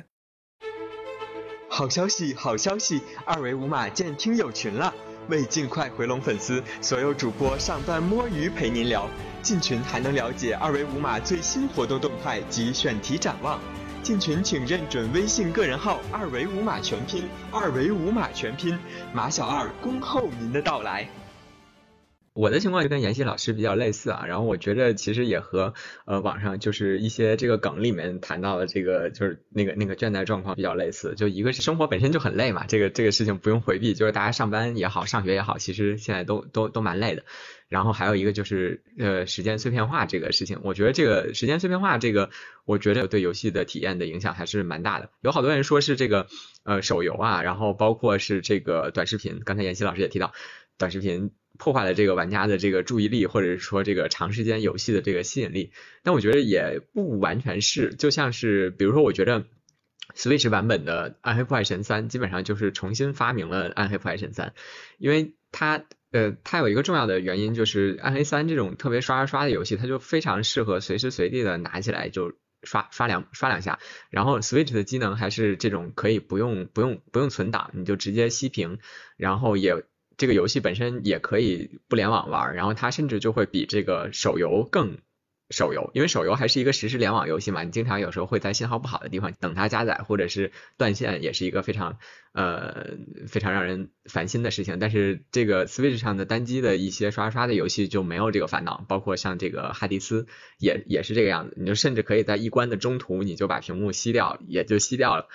好消息，好消息，二维码建听友群了！为尽快回笼粉丝，所有主播上班摸鱼陪您聊。进群还能了解二维码最新活动动态及选题展望。进群请认准微信个人号“二维码全拼”，二维码全拼，马小二恭候您的到来。我的情况就跟妍希老师比较类似啊，然后我觉得其实也和呃网上就是一些这个梗里面谈到的这个就是那个那个倦怠状况比较类似，就一个是生活本身就很累嘛，这个这个事情不用回避，就是大家上班也好，上学也好，其实现在都都都蛮累的。然后还有一个就是呃时间碎片化这个事情，我觉得这个时间碎片化这个，我觉得对游戏的体验的影响还是蛮大的。有好多人说是这个呃手游啊，然后包括是这个短视频，刚才妍希老师也提到短视频。破坏了这个玩家的这个注意力，或者是说这个长时间游戏的这个吸引力。但我觉得也不完全是，就像是比如说，我觉得 Switch 版本的《暗黑破坏神三》基本上就是重新发明了《暗黑破坏神三》，因为它呃，它有一个重要的原因就是《暗黑三》这种特别刷刷刷的游戏，它就非常适合随时随地的拿起来就刷刷两刷两下。然后 Switch 的机能还是这种可以不用不用不用存档，你就直接熄屏，然后也这个游戏本身也可以不联网玩，然后它甚至就会比这个手游更。手游，因为手游还是一个实时联网游戏嘛，你经常有时候会在信号不好的地方等它加载，或者是断线，也是一个非常呃非常让人烦心的事情。但是这个 Switch 上的单机的一些刷刷的游戏就没有这个烦恼，包括像这个哈迪斯也也是这个样子，你就甚至可以在一关的中途你就把屏幕熄掉，也就熄掉了。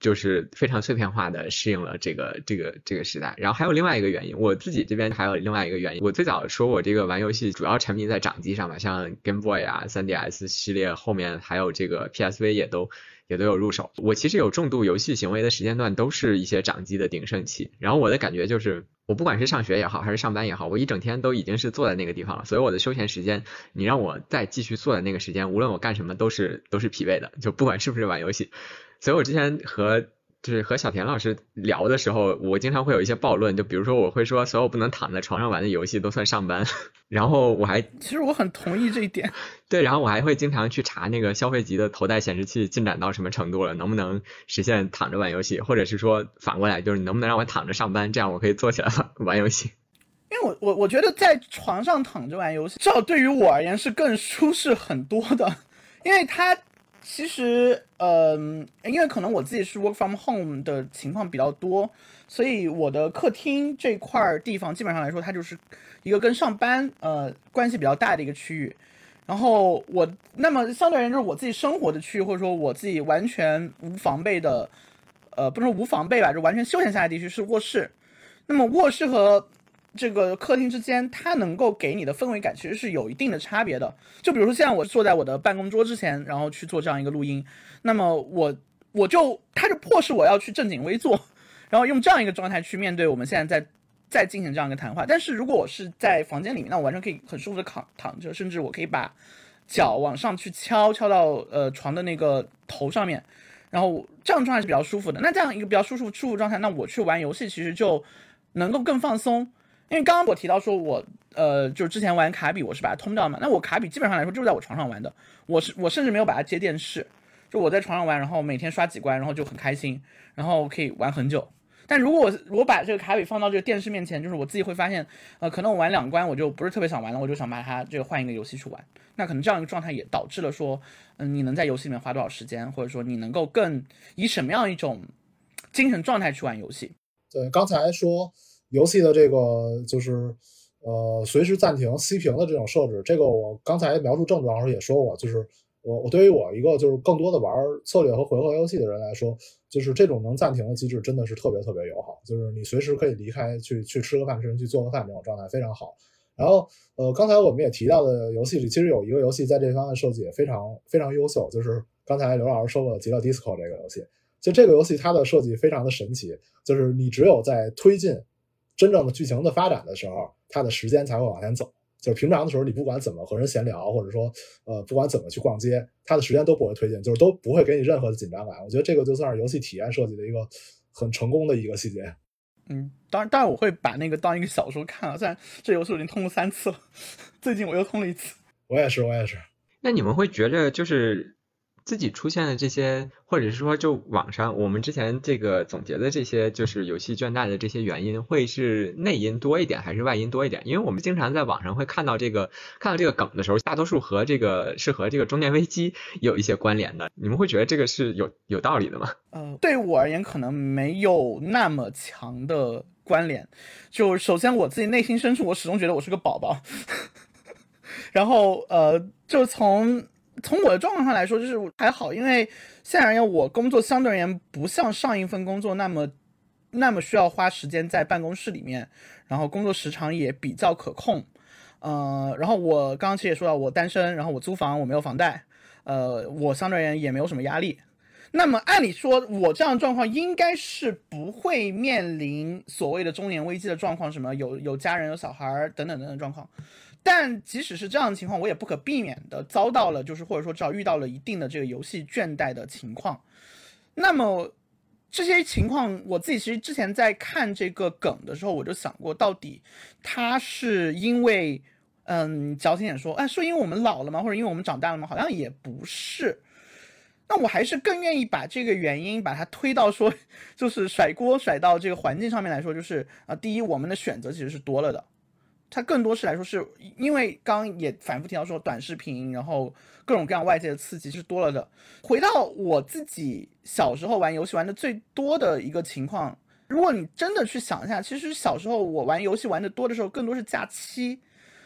就是非常碎片化的适应了这个这个这个时代，然后还有另外一个原因，我自己这边还有另外一个原因。我最早说我这个玩游戏主要沉迷在掌机上嘛，像 Game Boy 啊、3DS 系列，后面还有这个 PSV 也都也都有入手。我其实有重度游戏行为的时间段都是一些掌机的鼎盛期。然后我的感觉就是，我不管是上学也好，还是上班也好，我一整天都已经是坐在那个地方了，所以我的休闲时间，你让我再继续坐在那个时间，无论我干什么都是都是疲惫的，就不管是不是玩游戏。所以我之前和就是和小田老师聊的时候，我经常会有一些暴论，就比如说我会说，所有不能躺在床上玩的游戏都算上班。然后我还其实我很同意这一点。对，然后我还会经常去查那个消费级的头戴显示器进展到什么程度了，能不能实现躺着玩游戏，或者是说反过来，就是你能不能让我躺着上班，这样我可以坐起来玩游戏。因为我我我觉得在床上躺着玩游戏，至少对于我而言是更舒适很多的，因为它。其实，嗯，因为可能我自己是 work from home 的情况比较多，所以我的客厅这块地方基本上来说，它就是一个跟上班呃关系比较大的一个区域。然后我那么相对而言就是我自己生活的区域，或者说我自己完全无防备的，呃，不能说无防备吧，就完全休闲下来地区是卧室。那么卧室和这个客厅之间，它能够给你的氛围感其实是有一定的差别的。就比如说，现在我坐在我的办公桌之前，然后去做这样一个录音，那么我我就它就迫使我要去正襟危坐，然后用这样一个状态去面对我们现在在在进行这样一个谈话。但是如果我是在房间里面，那我完全可以很舒服的躺躺着，甚至我可以把脚往上去敲敲到呃床的那个头上面，然后这样状态是比较舒服的。那这样一个比较舒服舒服状态，那我去玩游戏其实就能够更放松。因为刚刚我提到说，我呃，就是之前玩卡比，我是把它通掉嘛。那我卡比基本上来说就是在我床上玩的，我是我甚至没有把它接电视，就我在床上玩，然后每天刷几关，然后就很开心，然后可以玩很久。但如果我我把这个卡比放到这个电视面前，就是我自己会发现，呃，可能我玩两关我就不是特别想玩了，我就想把它这个换一个游戏去玩。那可能这样一个状态也导致了说，嗯，你能在游戏里面花多少时间，或者说你能够更以什么样一种精神状态去玩游戏？对，刚才说。游戏的这个就是呃随时暂停熄屏的这种设置，这个我刚才描述症状时候也说过，就是我我对于我一个就是更多的玩策略和回合游戏的人来说，就是这种能暂停的机制真的是特别特别友好，就是你随时可以离开去去吃个饭，甚至去做个饭这种状态非常好。然后呃刚才我们也提到的游戏里，其实有一个游戏在这方面设计也非常非常优秀，就是刚才刘老师说过的《极乐 DISCO》这个游戏。就这个游戏它的设计非常的神奇，就是你只有在推进。真正的剧情的发展的时候，它的时间才会往前走。就是平常的时候，你不管怎么和人闲聊，或者说，呃，不管怎么去逛街，它的时间都不会推进，就是都不会给你任何的紧张感。我觉得这个就算是游戏体验设计的一个很成功的一个细节。嗯，当然，当然我会把那个当一个小说看了。虽然这游戏我已经通了三次了，最近我又通了一次。我也是，我也是。那你们会觉着就是？自己出现的这些，或者是说就网上我们之前这个总结的这些，就是游戏倦怠的这些原因，会是内因多一点还是外因多一点？因为我们经常在网上会看到这个看到这个梗的时候，大多数和这个是和这个中年危机有一些关联的。你们会觉得这个是有有道理的吗？呃，对我而言可能没有那么强的关联。就首先我自己内心深处，我始终觉得我是个宝宝。然后呃，就从。从我的状况上来说，就是还好，因为现在而言，我工作相对而言不像上一份工作那么那么需要花时间在办公室里面，然后工作时长也比较可控。呃，然后我刚刚其实也说到，我单身，然后我租房，我没有房贷，呃，我相对而言也没有什么压力。那么按理说，我这样状况应该是不会面临所谓的中年危机的状况，什么有有家人、有小孩等等等等状况。但即使是这样的情况，我也不可避免的遭到了，就是或者说至少遇到了一定的这个游戏倦怠的情况。那么，这些情况，我自己其实之前在看这个梗的时候，我就想过，到底他是因为，嗯，矫情点说，哎，是因为我们老了吗？或者因为我们长大了吗？好像也不是。那我还是更愿意把这个原因把它推到说，就是甩锅甩到这个环境上面来说，就是啊，第一，我们的选择其实是多了的。它更多是来说，是因为刚也反复提到说，短视频，然后各种各样外界的刺激是多了的。回到我自己小时候玩游戏玩的最多的一个情况，如果你真的去想一下，其实小时候我玩游戏玩的多的时候，更多是假期。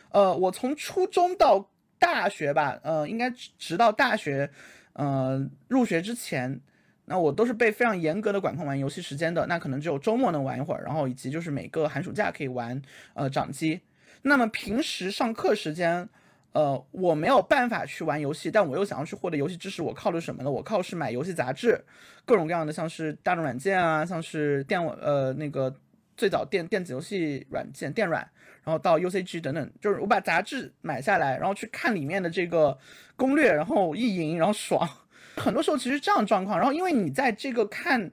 呃，我从初中到大学吧，呃，应该直到大学，呃，入学之前，那我都是被非常严格的管控玩游戏时间的。那可能只有周末能玩一会儿，然后以及就是每个寒暑假可以玩，呃，掌机。那么平时上课时间，呃，我没有办法去玩游戏，但我又想要去获得游戏知识，我靠的什么呢？我靠是买游戏杂志，各种各样的，像是大众软件啊，像是电网呃那个最早电电子游戏软件电软，然后到 UCG 等等，就是我把杂志买下来，然后去看里面的这个攻略，然后意淫，然后爽。很多时候其实这样状况，然后因为你在这个看。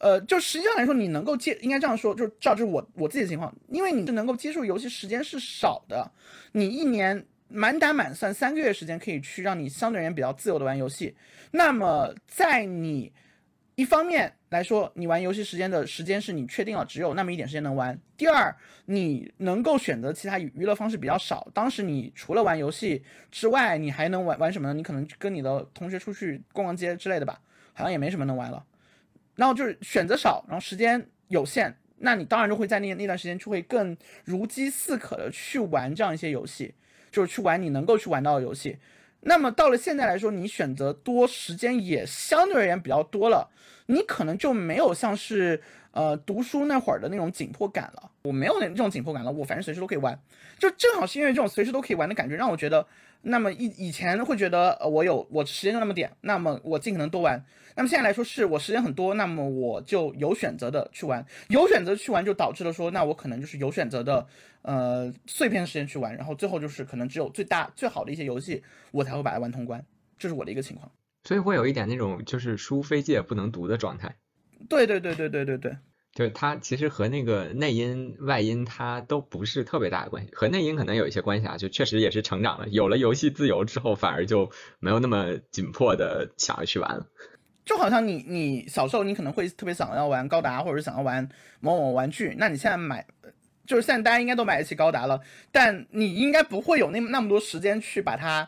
呃，就实际上来说，你能够接，应该这样说，就是照这我我自己的情况，因为你是能够接触游戏时间是少的，你一年满打满算三个月时间可以去让你相对而言比较自由的玩游戏。那么在你一方面来说，你玩游戏时间的时间是你确定了只有那么一点时间能玩。第二，你能够选择其他娱乐方式比较少。当时你除了玩游戏之外，你还能玩玩什么呢？你可能跟你的同学出去逛逛街之类的吧，好像也没什么能玩了。然后就是选择少，然后时间有限，那你当然就会在那那段时间就会更如饥似渴的去玩这样一些游戏，就是去玩你能够去玩到的游戏。那么到了现在来说，你选择多，时间也相对而言比较多了，你可能就没有像是呃读书那会儿的那种紧迫感了。我没有那种紧迫感了，我反正随时都可以玩。就正好是因为这种随时都可以玩的感觉，让我觉得，那么以以前会觉得呃我有我时间就那么点，那么我尽可能多玩。那么现在来说，是我时间很多，那么我就有选择的去玩，有选择去玩，就导致了说，那我可能就是有选择的，呃，碎片时间去玩，然后最后就是可能只有最大最好的一些游戏，我才会把它玩通关，这是我的一个情况。所以会有一点那种就是书非借不能读的状态。对对对对对对对，就是它其实和那个内因外因它都不是特别大的关系，和内因可能有一些关系啊，就确实也是成长了，有了游戏自由之后，反而就没有那么紧迫的想要去玩了。就好像你你小时候你可能会特别想要玩高达，或者想要玩某某玩具，那你现在买，就是现在大家应该都买得起高达了，但你应该不会有那那么多时间去把它，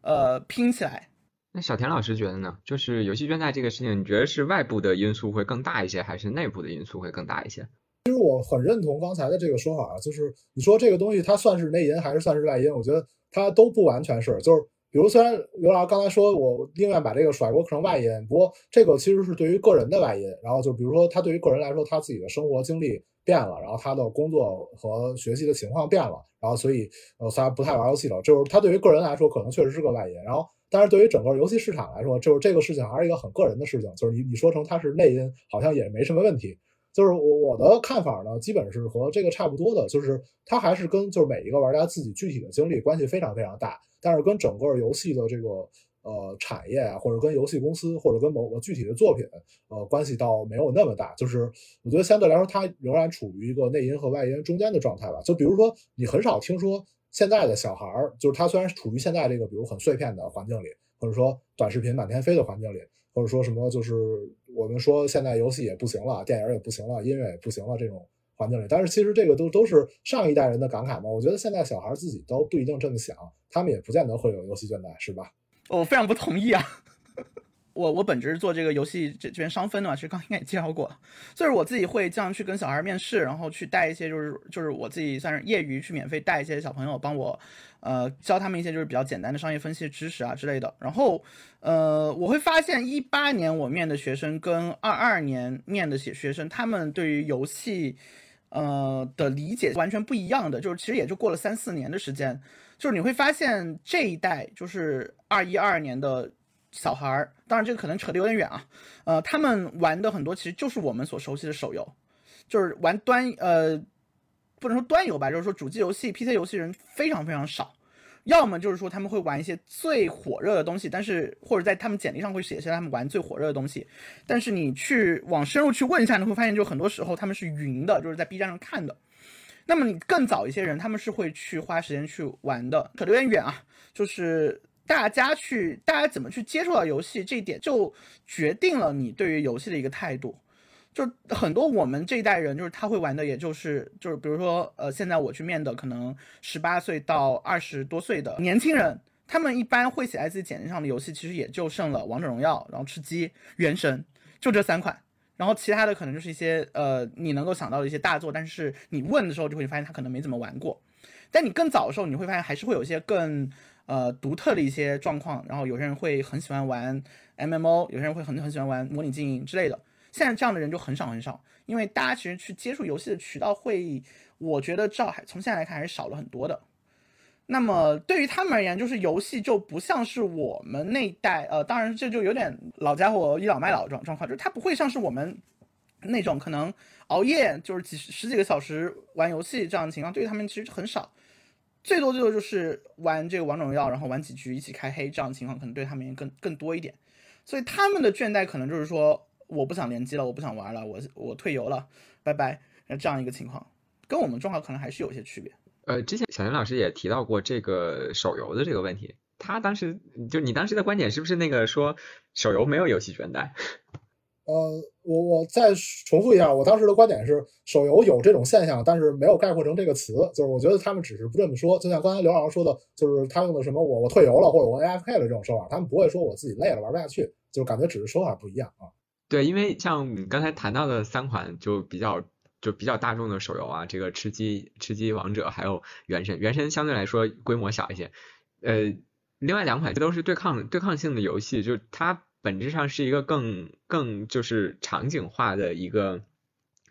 呃拼起来。那小田老师觉得呢？就是游戏倦怠这个事情，你觉得是外部的因素会更大一些，还是内部的因素会更大一些？其实我很认同刚才的这个说法啊，就是你说这个东西它算是内因还是算是外因？我觉得它都不完全是，就是。比如，虽然刘老师刚才说我宁愿把这个甩锅成外因，不过这个其实是对于个人的外因。然后就比如说，他对于个人来说，他自己的生活经历变了，然后他的工作和学习的情况变了，然后所以呃，他不太玩游戏了。就是他对于个人来说，可能确实是个外因。然后，但是对于整个游戏市场来说，就是这个事情还是一个很个人的事情。就是你你说成它是内因，好像也没什么问题。就是我我的看法呢，基本是和这个差不多的，就是它还是跟就是每一个玩家自己具体的经历关系非常非常大。但是跟整个游戏的这个呃产业啊，或者跟游戏公司，或者跟某个具体的作品，呃，关系倒没有那么大。就是我觉得相对来说，它仍然处于一个内因和外因中间的状态吧。就比如说，你很少听说现在的小孩儿，就是他虽然处于现在这个比如很碎片的环境里，或者说短视频满天飞的环境里，或者说什么就是我们说现在游戏也不行了，电影也不行了，音乐也不行了这种。环境里，但是其实这个都都是上一代人的感慨嘛。我觉得现在小孩自己都不一定这么想，他们也不见得会有游戏倦怠，是吧？我非常不同意啊！我我本职是做这个游戏这这边商分的嘛，其实刚 应该也介绍过，就是我自己会这样去跟小孩面试，然后去带一些就是就是我自己算是业余去免费带一些小朋友，帮我呃教他们一些就是比较简单的商业分析知识啊之类的。然后呃我会发现一八年我面的学生跟二二年面的学学生，他们对于游戏。呃的理解完全不一样的，就是其实也就过了三四年的时间，就是你会发现这一代就是二一二年的小孩儿，当然这个可能扯得有点远啊，呃，他们玩的很多其实就是我们所熟悉的手游，就是玩端呃不能说端游吧，就是说主机游戏、PC 游戏人非常非常少，要么就是说他们会玩一些最火热的东西，但是或者在他们简历上会写一下他们玩最火热的东西，但是你去往深入去问一下，你会发现就很多时候他们是云的，就是在 B 站上看的。那么你更早一些人，他们是会去花时间去玩的。扯得有点远啊，就是大家去，大家怎么去接触到游戏这一点，就决定了你对于游戏的一个态度。就很多我们这一代人，就是他会玩的，也就是就是比如说，呃，现在我去面的可能十八岁到二十多岁的年轻人，他们一般会写在自己简历上的游戏，其实也就剩了王者荣耀，然后吃鸡、原神，就这三款。然后其他的可能就是一些呃你能够想到的一些大作，但是你问的时候就会发现他可能没怎么玩过。但你更早的时候，你会发现还是会有一些更呃独特的一些状况。然后有些人会很喜欢玩 MMO，有些人会很很喜欢玩模拟经营之类的。现在这样的人就很少很少，因为大家其实去接触游戏的渠道会，我觉得照还从现在来看还是少了很多的。那么对于他们而言，就是游戏就不像是我们那一代，呃，当然这就有点老家伙倚老卖老状状况，就是它不会像是我们那种可能熬夜就是几十十几个小时玩游戏这样的情况，对于他们其实很少，最多最多就是玩这个王者荣耀，然后玩几局一起开黑这样的情况，可能对他们更更多一点，所以他们的倦怠可能就是说。我不想联机了，我不想玩了，我我退游了，拜拜。那这样一个情况，跟我们状况可能还是有些区别。呃，之前小林老师也提到过这个手游的这个问题，他当时就你当时的观点是不是那个说手游没有游戏倦怠？呃，我我再重复一下，我当时的观点是手游有这种现象，但是没有概括成这个词，就是我觉得他们只是不这么说。就像刚才刘老师说的，就是他用的什么我我退游了或者我 AFK 了这种说法，他们不会说我自己累了玩不下去，就感觉只是说法不一样啊。对，因为像你刚才谈到的三款就比较就比较大众的手游啊，这个吃鸡、吃鸡王者还有原神，原神相对来说规模小一些。呃，另外两款这都是对抗对抗性的游戏，就是它本质上是一个更更就是场景化的一个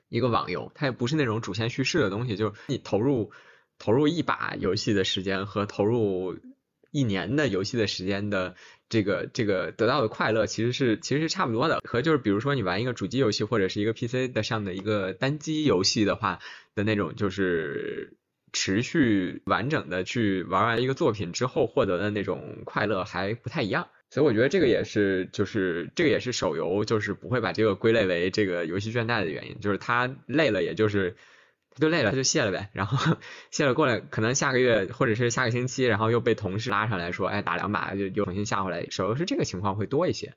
一个网游，它也不是那种主线叙事的东西，就是你投入投入一把游戏的时间和投入一年的游戏的时间的。这个这个得到的快乐其实是其实是差不多的，和就是比如说你玩一个主机游戏或者是一个 PC 的上的一个单机游戏的话的那种，就是持续完整的去玩完一个作品之后获得的那种快乐还不太一样，所以我觉得这个也是就是这个也是手游就是不会把这个归类为这个游戏倦怠的原因，就是他累了也就是他。就累了，他就卸了呗。然后卸了过来，可能下个月或者是下个星期，然后又被同事拉上来说，哎，打两把就又重新下回来。手游是这个情况会多一些。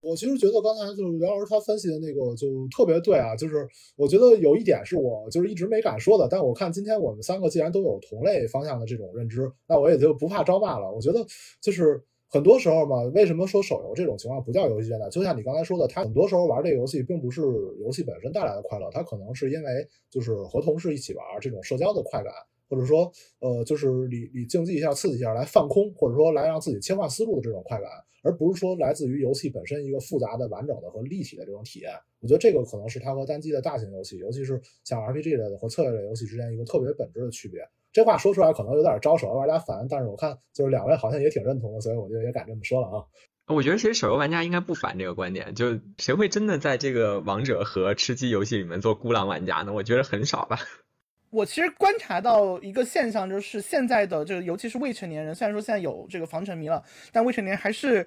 我其实觉得刚才就是刘老师他分析的那个就特别对啊，就是我觉得有一点是我就是一直没敢说的，但我看今天我们三个既然都有同类方向的这种认知，那我也就不怕招骂了。我觉得就是。很多时候嘛，为什么说手游这种情况不叫游戏倦怠？就像你刚才说的，他很多时候玩这个游戏，并不是游戏本身带来的快乐，他可能是因为就是和同事一起玩这种社交的快感，或者说呃，就是你你竞技一下、刺激一下来放空，或者说来让自己切换思路的这种快感，而不是说来自于游戏本身一个复杂的、完整的和立体的这种体验。我觉得这个可能是它和单机的大型游戏，尤其是像 RPG 类的和策略类游戏之间一个特别本质的区别。这话说出来可能有点招手游玩家烦，但是我看就是两位好像也挺认同的，所以我就也敢这么说了啊。我觉得其实手游玩家应该不烦这个观点，就谁会真的在这个王者和吃鸡游戏里面做孤狼玩家呢？我觉得很少吧。我其实观察到一个现象，就是现在的这个尤其是未成年人，虽然说现在有这个防沉迷了，但未成年还是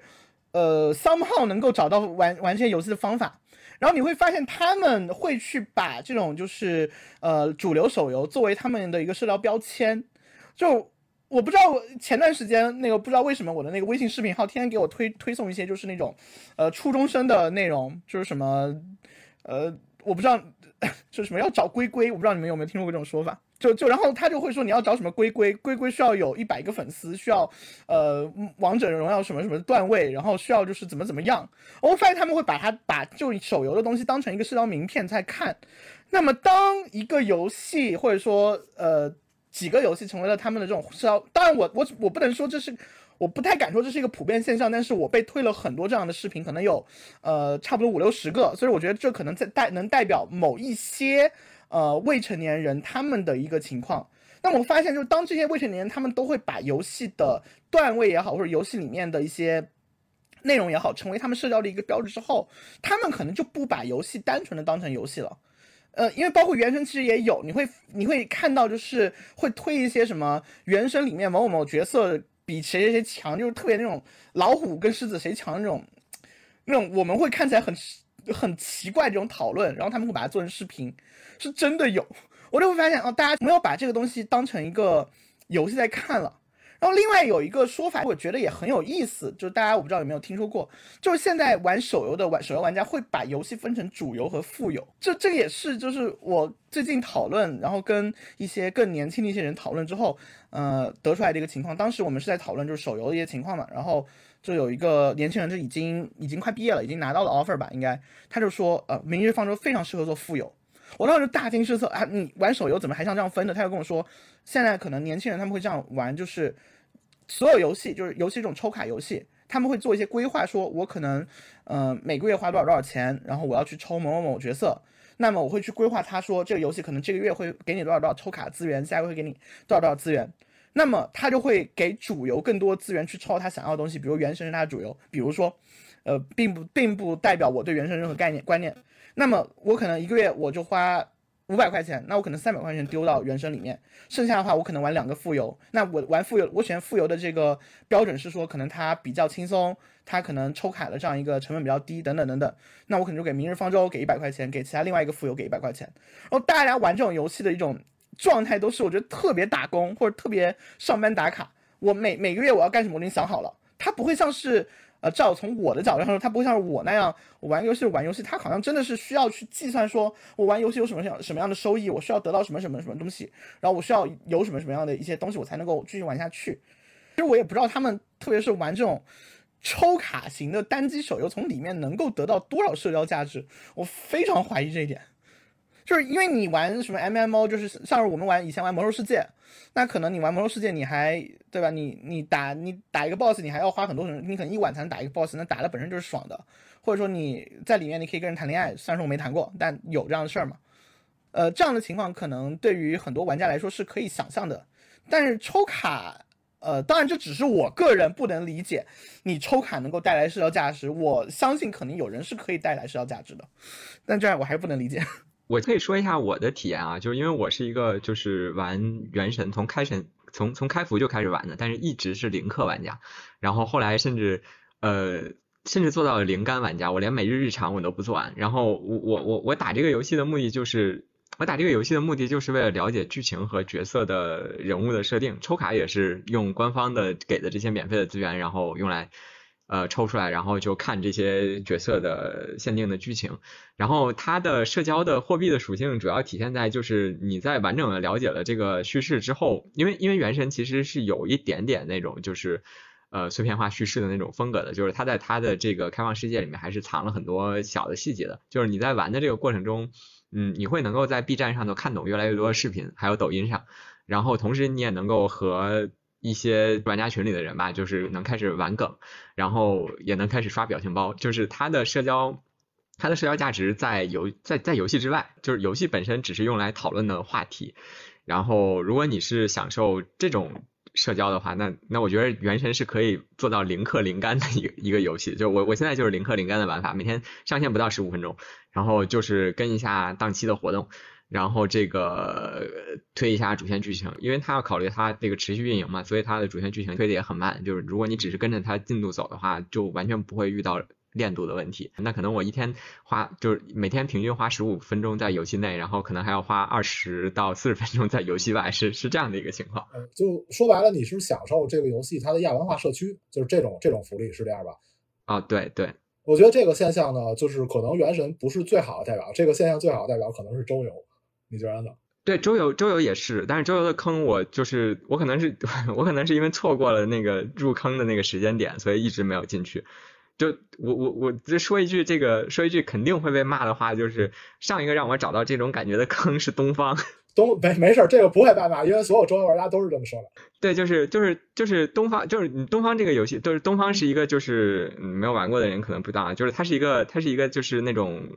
呃 somehow 能够找到玩玩这些游戏的方法。然后你会发现他们会去把这种就是呃主流手游作为他们的一个社交标签，就我不知道前段时间那个不知道为什么我的那个微信视频号天天给我推推送一些就是那种呃初中生的内容，就是什么呃我不知道 就是什么要找龟龟，我不知道你们有没有听说过这种说法。就就然后他就会说你要找什么龟龟龟龟需要有一百个粉丝，需要呃王者荣耀什么什么段位，然后需要就是怎么怎么样。我发现他们会把它把就手游的东西当成一个社交名片在看。那么当一个游戏或者说呃几个游戏成为了他们的这种社交，当然我我我不能说这是我不太敢说这是一个普遍现象，但是我被推了很多这样的视频，可能有呃差不多五六十个，所以我觉得这可能在代能代表某一些。呃，未成年人他们的一个情况，那我发现就是当这些未成年人他们都会把游戏的段位也好，或者游戏里面的一些内容也好，成为他们社交的一个标志之后，他们可能就不把游戏单纯的当成游戏了。呃，因为包括原神其实也有，你会你会看到就是会推一些什么原神里面某某某角色比谁谁谁强，就是特别那种老虎跟狮子谁强那种，那种我们会看起来很很奇怪这种讨论，然后他们会把它做成视频，是真的有，我就会发现哦，大家没有把这个东西当成一个游戏在看了。然后另外有一个说法，我觉得也很有意思，就是大家我不知道有没有听说过，就是现在玩手游的玩手游玩家会把游戏分成主游和副游，这这个也是就是我最近讨论，然后跟一些更年轻的一些人讨论之后，呃得出来的一个情况。当时我们是在讨论就是手游的一些情况嘛，然后就有一个年轻人就已经已经快毕业了，已经拿到了 offer 吧，应该他就说呃明日方舟非常适合做富游。我当时大惊失色啊！你玩手游怎么还像这样分的？他就跟我说，现在可能年轻人他们会这样玩，就是所有游戏，就是尤其这种抽卡游戏，他们会做一些规划，说我可能呃每个月花多少多少钱，然后我要去抽某某某角色，那么我会去规划，他说这个游戏可能这个月会给你多少多少抽卡资源，下个月会给你多少多少资源，那么他就会给主游更多资源去抽他想要的东西，比如原神是他的主游，比如说呃并不并不代表我对原神任何概念观念。那么我可能一个月我就花五百块钱，那我可能三百块钱丢到原神里面，剩下的话我可能玩两个副游。那我玩副游，我选副游的这个标准是说，可能它比较轻松，它可能抽卡的这样一个成本比较低，等等等等。那我可能就给明日方舟给一百块钱，给其他另外一个副游给一百块钱。然后大家玩这种游戏的一种状态都是，我觉得特别打工或者特别上班打卡。我每每个月我要干什么，我已经想好了，它不会像是。呃，照从我的角度上说，它不会像是我那样，我玩游戏玩游戏，它好像真的是需要去计算，说我玩游戏有什么样什么样的收益，我需要得到什么什么什么东西，然后我需要有什么什么样的一些东西，我才能够继续玩下去。其实我也不知道他们，特别是玩这种抽卡型的单机手游，从里面能够得到多少社交价值，我非常怀疑这一点。就是因为你玩什么 MMO，就是像是我们玩以前玩魔兽世界，那可能你玩魔兽世界，你还对吧？你你打你打一个 boss，你还要花很多人，你可能一晚才能打一个 boss，那打的本身就是爽的。或者说你在里面你可以跟人谈恋爱，虽然说我没谈过，但有这样的事儿嘛。呃，这样的情况可能对于很多玩家来说是可以想象的。但是抽卡，呃，当然这只是我个人不能理解，你抽卡能够带来社交价值，我相信肯定有人是可以带来社交价值的，但这样我还是不能理解。我可以说一下我的体验啊，就是因为我是一个就是玩原神从开神从从开服就开始玩的，但是一直是零氪玩家，然后后来甚至呃甚至做到了零肝玩家，我连每日日常我都不做完。然后我我我我打这个游戏的目的就是我打这个游戏的目的就是为了了解剧情和角色的人物的设定，抽卡也是用官方的给的这些免费的资源，然后用来。呃，抽出来，然后就看这些角色的限定的剧情。然后它的社交的货币的属性主要体现在，就是你在完整的了解了这个叙事之后，因为因为原神其实是有一点点那种就是呃碎片化叙事的那种风格的，就是它在它的这个开放世界里面还是藏了很多小的细节的。就是你在玩的这个过程中，嗯，你会能够在 B 站上头看懂越来越多的视频，还有抖音上，然后同时你也能够和。一些玩家群里的人吧，就是能开始玩梗，然后也能开始刷表情包，就是他的社交，他的社交价值在游在在游戏之外，就是游戏本身只是用来讨论的话题。然后如果你是享受这种社交的话，那那我觉得原神是可以做到零氪零肝的一个一个游戏。就我我现在就是零氪零肝的玩法，每天上线不到十五分钟，然后就是跟一下档期的活动。然后这个推一下主线剧情，因为他要考虑他这个持续运营嘛，所以他的主线剧情推的也很慢。就是如果你只是跟着他进度走的话，就完全不会遇到练度的问题。那可能我一天花就是每天平均花十五分钟在游戏内，然后可能还要花二十到四十分钟在游戏外，是是这样的一个情况。就说白了，你是享受这个游戏它的亚文化社区，就是这种这种福利是这样吧？啊，对对，我觉得这个现象呢，就是可能原神不是最好的代表，这个现象最好的代表可能是周游。你觉得呢？对，周游周游也是，但是周游的坑我就是我可能是 我可能是因为错过了那个入坑的那个时间点，所以一直没有进去。就我我我就说一句这个说一句肯定会被骂的话，就是上一个让我找到这种感觉的坑是东方。东没没事，这个不会被骂，因为所有周游玩家都是这么说的。对，就是就是就是东方，就是东方这个游戏，就是东方是一个就是没有玩过的人可能不知道，就是它是一个它是一个就是那种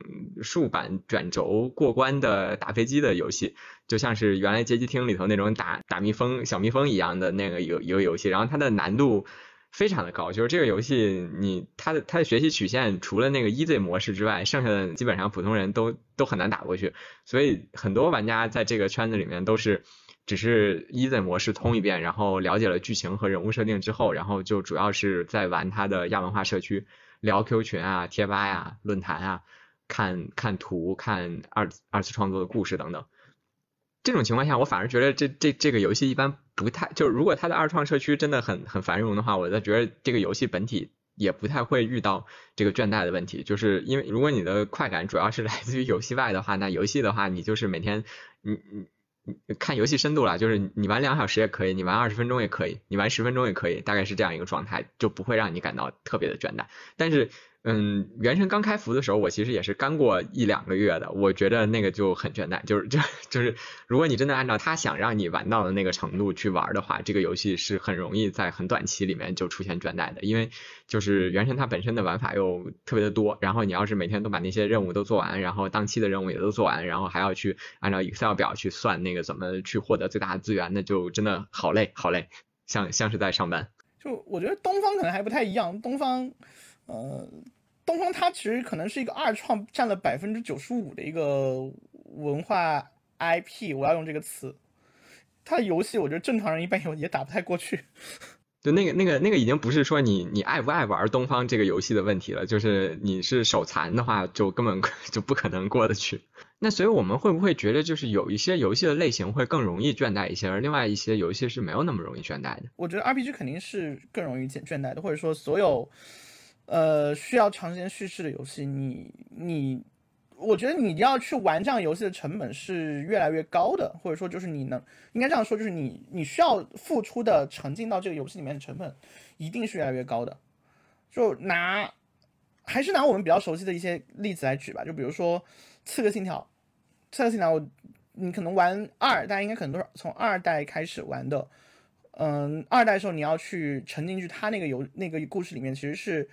竖版转轴过关的打飞机的游戏，就像是原来街机厅里头那种打打蜜蜂小蜜蜂一样的那个游一个游戏，然后它的难度非常的高，就是这个游戏你它的它的学习曲线除了那个 easy 模式之外，剩下的基本上普通人都都很难打过去，所以很多玩家在这个圈子里面都是只是 easy 模式通一遍，然后了解了剧情和人物设定之后，然后就主要是在玩它的亚文化社区，聊 Q 群啊、贴吧呀、论坛啊，看看图、看二二次创作的故事等等。这种情况下，我反而觉得这这这个游戏一般不太，就如果它的二创社区真的很很繁荣的话，我在觉得这个游戏本体也不太会遇到这个倦怠的问题，就是因为如果你的快感主要是来自于游戏外的话，那游戏的话你就是每天你你你看游戏深度了，就是你玩两小时也可以，你玩二十分钟也可以，你玩十分钟也可以，大概是这样一个状态，就不会让你感到特别的倦怠，但是。嗯，原神刚开服的时候，我其实也是干过一两个月的，我觉得那个就很倦怠，就是就 就是如果你真的按照他想让你玩到的那个程度去玩的话，这个游戏是很容易在很短期里面就出现倦怠的，因为就是原神它本身的玩法又特别的多，然后你要是每天都把那些任务都做完，然后当期的任务也都做完，然后还要去按照 Excel 表去算那个怎么去获得最大的资源，那就真的好累好累，像像是在上班。就我觉得东方可能还不太一样，东方。呃，东方它其实可能是一个二创占了百分之九十五的一个文化 IP，我要用这个词。它的游戏，我觉得正常人一般也也打不太过去。就那个那个那个已经不是说你你爱不爱玩东方这个游戏的问题了，就是你是手残的话，就根本 就不可能过得去。那所以我们会不会觉得，就是有一些游戏的类型会更容易倦怠一些，而另外一些游戏是没有那么容易倦怠的？我觉得 RPG 肯定是更容易倦倦怠的，或者说所有。呃，需要长时间叙事的游戏，你你，我觉得你要去玩这样游戏的成本是越来越高的，或者说就是你能应该这样说，就是你你需要付出的沉浸到这个游戏里面的成本一定是越来越高的。就拿还是拿我们比较熟悉的一些例子来举吧，就比如说《刺客信条》，《刺客信条》，我你可能玩二，大家应该可能都是从二代开始玩的。嗯，二代的时候你要去沉浸去他那个游那个故事里面，其实是。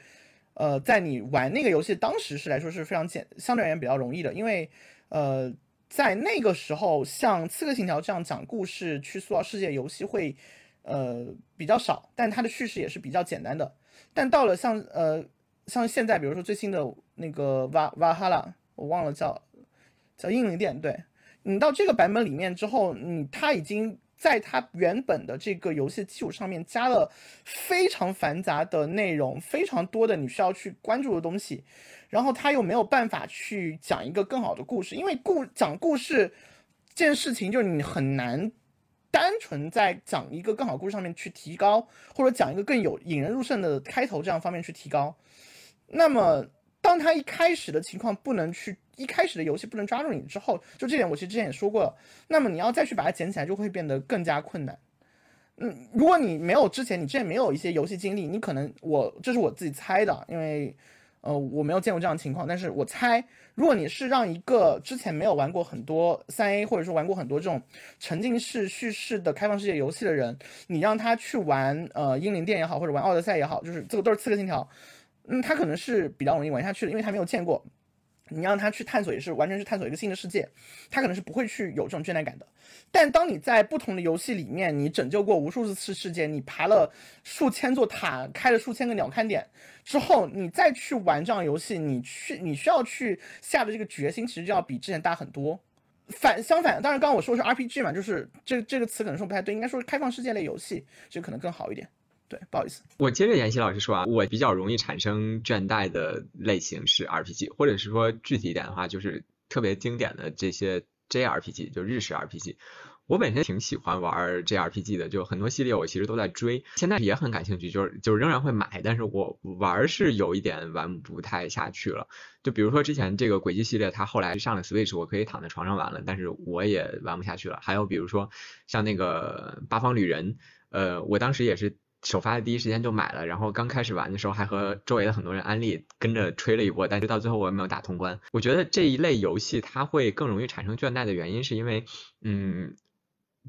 呃，在你玩那个游戏当时是来说是非常简，相对而言比较容易的，因为呃，在那个时候，像《刺客信条》这样讲故事去塑造世界游戏会呃比较少，但它的叙事也是比较简单的。但到了像呃像现在，比如说最新的那个瓦瓦哈拉，我忘了叫叫英灵殿，对你到这个版本里面之后，你它已经。在它原本的这个游戏基础上面加了非常繁杂的内容，非常多的你需要去关注的东西，然后他又没有办法去讲一个更好的故事，因为故讲故事这件事情就是你很难单纯在讲一个更好故事上面去提高，或者讲一个更有引人入胜的开头这样方面去提高，那么。当他一开始的情况不能去，一开始的游戏不能抓住你之后，就这点我其实之前也说过了。那么你要再去把它捡起来，就会变得更加困难。嗯，如果你没有之前，你之前没有一些游戏经历，你可能我这是我自己猜的，因为呃我没有见过这样的情况，但是我猜，如果你是让一个之前没有玩过很多三 A 或者说玩过很多这种沉浸式叙事的开放世界游戏的人，你让他去玩呃英灵殿也好，或者玩奥德赛也好，就是这个都是刺客信条。嗯，他可能是比较容易玩下去的，因为他没有见过。你让他去探索，也是完全是探索一个新的世界，他可能是不会去有这种倦怠感的。但当你在不同的游戏里面，你拯救过无数次世界，你爬了数千座塔，开了数千个鸟瞰点之后，你再去玩这样游戏，你去你需要去下的这个决心，其实就要比之前大很多。反相反，当然刚刚我说的是 RPG 嘛，就是这这个词可能说不太对，应该说是开放世界类游戏，这可能更好一点。不好意思，我接着妍希老师说啊，我比较容易产生倦怠的类型是 RPG，或者是说具体一点的话，就是特别经典的这些 JRPG，就日式 RPG。我本身挺喜欢玩 JRPG 的，就很多系列我其实都在追，现在也很感兴趣，就是就仍然会买，但是我玩是有一点玩不太下去了。就比如说之前这个轨迹系列，它后来上了 Switch，我可以躺在床上玩了，但是我也玩不下去了。还有比如说像那个八方旅人，呃，我当时也是。首发的第一时间就买了，然后刚开始玩的时候还和周围的很多人安利，跟着吹了一波，但是到最后我也没有打通关。我觉得这一类游戏它会更容易产生倦怠的原因，是因为，嗯，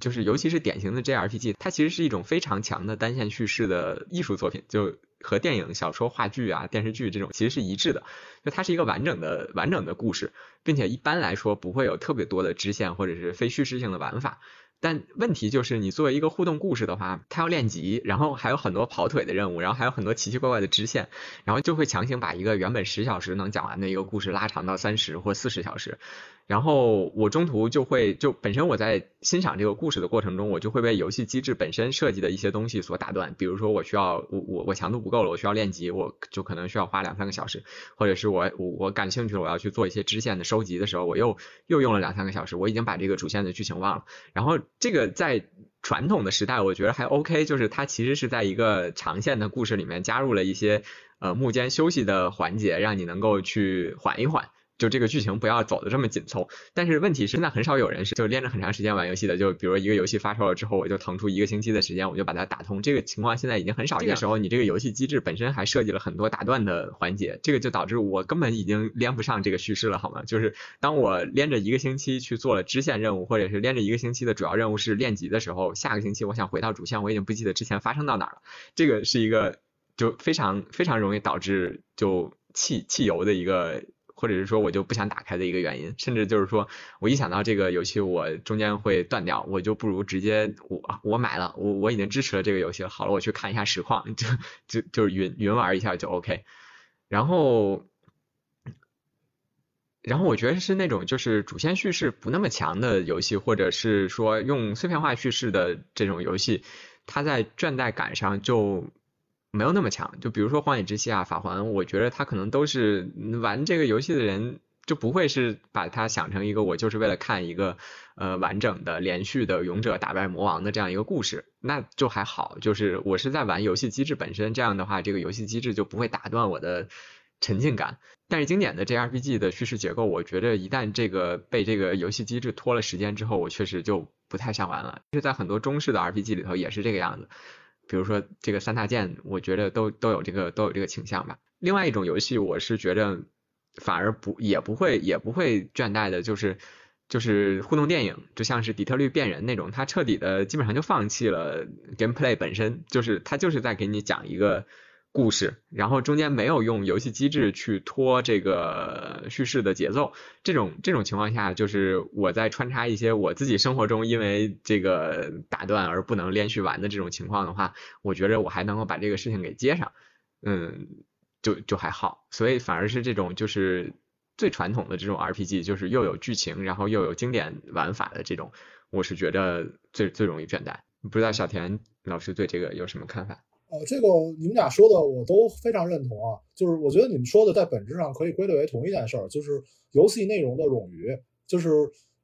就是尤其是典型的 JRPG，它其实是一种非常强的单线叙事的艺术作品，就和电影、小说、话剧啊、电视剧这种其实是一致的，就它是一个完整的、完整的故事，并且一般来说不会有特别多的支线或者是非叙事性的玩法。但问题就是，你作为一个互动故事的话，它要练级，然后还有很多跑腿的任务，然后还有很多奇奇怪怪的支线，然后就会强行把一个原本十小时能讲完的一个故事拉长到三十或四十小时。然后我中途就会就本身我在欣赏这个故事的过程中，我就会被游戏机制本身设计的一些东西所打断。比如说我需要我我我强度不够了，我需要练级，我就可能需要花两三个小时，或者是我我我感兴趣了，我要去做一些支线的收集的时候，我又又用了两三个小时，我已经把这个主线的剧情忘了。然后这个在传统的时代，我觉得还 OK，就是它其实是在一个长线的故事里面加入了一些呃幕间休息的环节，让你能够去缓一缓。就这个剧情不要走的这么紧凑，但是问题是现在很少有人是就连着很长时间玩游戏的，就比如一个游戏发售了之后，我就腾出一个星期的时间，我就把它打通。这个情况现在已经很少。这个时候你这个游戏机制本身还设计了很多打断的环节，这个就导致我根本已经连不上这个叙事了，好吗？就是当我连着一个星期去做了支线任务，或者是连着一个星期的主要任务是练级的时候，下个星期我想回到主线，我已经不记得之前发生到哪了。这个是一个就非常非常容易导致就弃弃油的一个。或者是说我就不想打开的一个原因，甚至就是说我一想到这个游戏我中间会断掉，我就不如直接我我买了，我我已经支持了这个游戏了，好了，我去看一下实况，就就就是云云玩一下就 OK。然后然后我觉得是那种就是主线叙事不那么强的游戏，或者是说用碎片化叙事的这种游戏，它在倦怠感上就。没有那么强，就比如说《荒野之息》啊，《法环》，我觉得他可能都是玩这个游戏的人就不会是把它想成一个我就是为了看一个呃完整的连续的勇者打败魔王的这样一个故事，那就还好。就是我是在玩游戏机制本身，这样的话，这个游戏机制就不会打断我的沉浸感。但是经典的 JRPG 的叙事结构，我觉得一旦这个被这个游戏机制拖了时间之后，我确实就不太想玩了。就，在很多中式的 RPG 里头也是这个样子。比如说这个三大件，我觉得都都有这个都有这个倾向吧。另外一种游戏，我是觉得反而不也不会也不会倦怠的，就是就是互动电影，就像是底特律变人那种，它彻底的基本上就放弃了 gameplay 本身，就是它就是在给你讲一个。故事，然后中间没有用游戏机制去拖这个叙事的节奏，这种这种情况下，就是我在穿插一些我自己生活中因为这个打断而不能连续玩的这种情况的话，我觉着我还能够把这个事情给接上，嗯，就就还好，所以反而是这种就是最传统的这种 RPG，就是又有剧情，然后又有经典玩法的这种，我是觉得最最容易倦怠。不知道小田老师对这个有什么看法？呃，这个你们俩说的我都非常认同啊，就是我觉得你们说的在本质上可以归类为同一件事儿，就是游戏内容的冗余，就是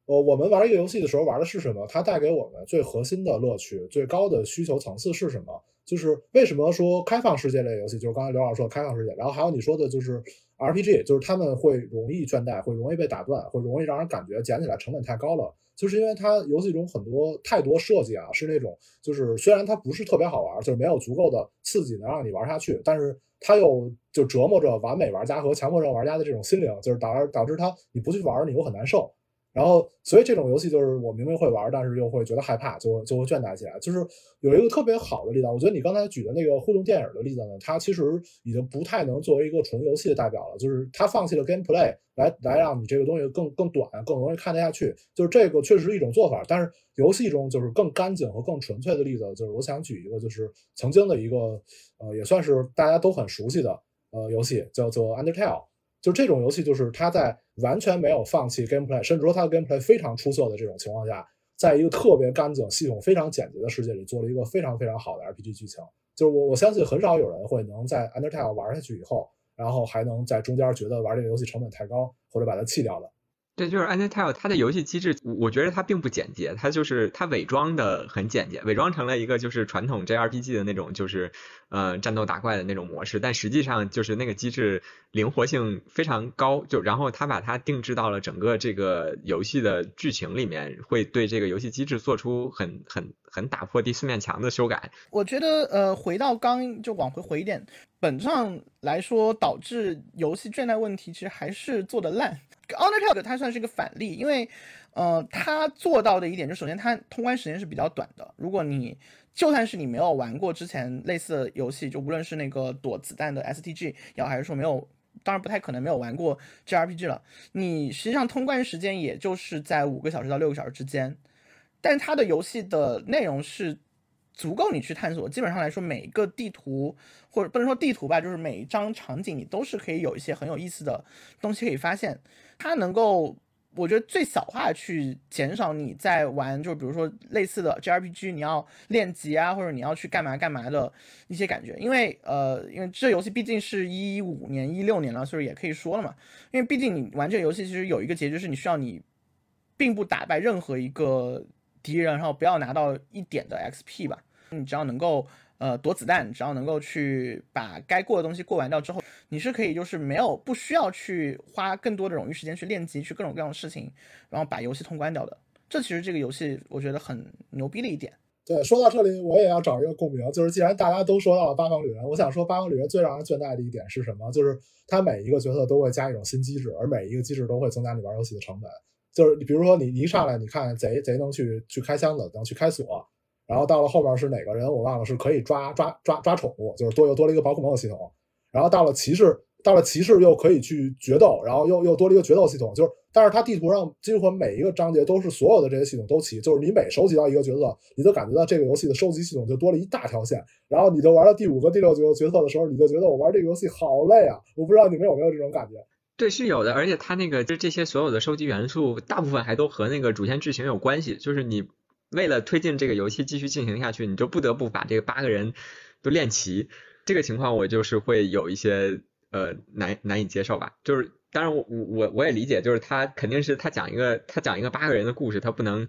呃，我们玩一个游戏的时候玩的是什么，它带给我们最核心的乐趣、最高的需求层次是什么？就是为什么说开放世界类游戏，就是刚才刘老师说的开放世界，然后还有你说的就是 RPG，就是他们会容易倦怠，会容易被打断，会容易让人感觉捡起来成本太高了。就是因为它游戏中很多太多设计啊，是那种就是虽然它不是特别好玩，就是没有足够的刺激能让你玩下去，但是它又就折磨着完美玩家和强迫症玩家的这种心灵，就是导致导致他你不去玩你又很难受。然后，所以这种游戏就是我明明会玩，但是又会觉得害怕，就就会倦怠起来。就是有一个特别好的例子，我觉得你刚才举的那个互动电影的例子呢，它其实已经不太能作为一个纯游戏的代表了。就是它放弃了 gameplay 来来让你这个东西更更短、更容易看得下去。就是这个确实是一种做法，但是游戏中就是更干净和更纯粹的例子，就是我想举一个，就是曾经的一个呃，也算是大家都很熟悉的呃游戏，叫做 Undertale。就这种游戏，就是它在完全没有放弃 gameplay，甚至说它的 gameplay 非常出色的这种情况下，在一个特别干净、系统非常简洁的世界里，做了一个非常非常好的 RPG 剧情。就是我我相信很少有人会能在 Undertale 玩下去以后，然后还能在中间觉得玩这个游戏成本太高，或者把它弃掉的。对，就是 a n d e t a l e 它的游戏机制，我觉得它并不简洁，它就是它伪装的很简洁，伪装成了一个就是传统 JRPG 的那种，就是呃战斗打怪的那种模式，但实际上就是那个机制灵活性非常高，就然后它把它定制到了整个这个游戏的剧情里面，会对这个游戏机制做出很很很打破第四面墙的修改。我觉得呃，回到刚就往回回一点，本质上来说，导致游戏倦怠问题其实还是做的烂。Undertale 它算是一个反例，因为，呃，它做到的一点就首先它通关时间是比较短的。如果你就算是你没有玩过之前类似的游戏，就无论是那个躲子弹的 STG，也好，还是说没有，当然不太可能没有玩过 JRPG 了，你实际上通关时间也就是在五个小时到六个小时之间。但是它的游戏的内容是足够你去探索。基本上来说，每个地图或者不能说地图吧，就是每一张场景你都是可以有一些很有意思的东西可以发现。它能够，我觉得最小化去减少你在玩，就是比如说类似的 JRPG，你要练级啊，或者你要去干嘛干嘛的一些感觉。因为呃，因为这游戏毕竟是一五年、一六年了，所以也可以说了嘛。因为毕竟你玩这个游戏，其实有一个结局是你需要你并不打败任何一个。敌人，然后不要拿到一点的 XP 吧。你只要能够呃躲子弹，只要能够去把该过的东西过完掉之后，你是可以就是没有不需要去花更多的冗余时间去练级，去各种各样的事情，然后把游戏通关掉的。这其实这个游戏我觉得很牛逼的一点。对，说到这里我也要找一个共鸣，就是既然大家都说到了八方旅人，我想说八方旅人最让人倦怠的一点是什么？就是它每一个角色都会加一种新机制，而每一个机制都会增加你玩游戏的成本。就是你比如说你你一上来你看贼贼能去去开箱子能去开锁，然后到了后面是哪个人我忘了是可以抓抓抓抓宠物，就是多又多了一个宝可梦的系统，然后到了骑士到了骑士又可以去决斗，然后又又多了一个决斗系统，就是但是它地图上几乎每一个章节都是所有的这些系统都齐，就是你每收集到一个角色，你就感觉到这个游戏的收集系统就多了一大条线，然后你就玩到第五个第六个角色的时候，你就觉得我玩这个游戏好累啊！我不知道你们有没有这种感觉。对，是有的，而且它那个就这些所有的收集元素，大部分还都和那个主线剧情有关系。就是你为了推进这个游戏继续进行下去，你就不得不把这个八个人都练齐。这个情况我就是会有一些呃难难以接受吧。就是当然我我我也理解，就是他肯定是他讲一个他讲一个八个人的故事，他不能。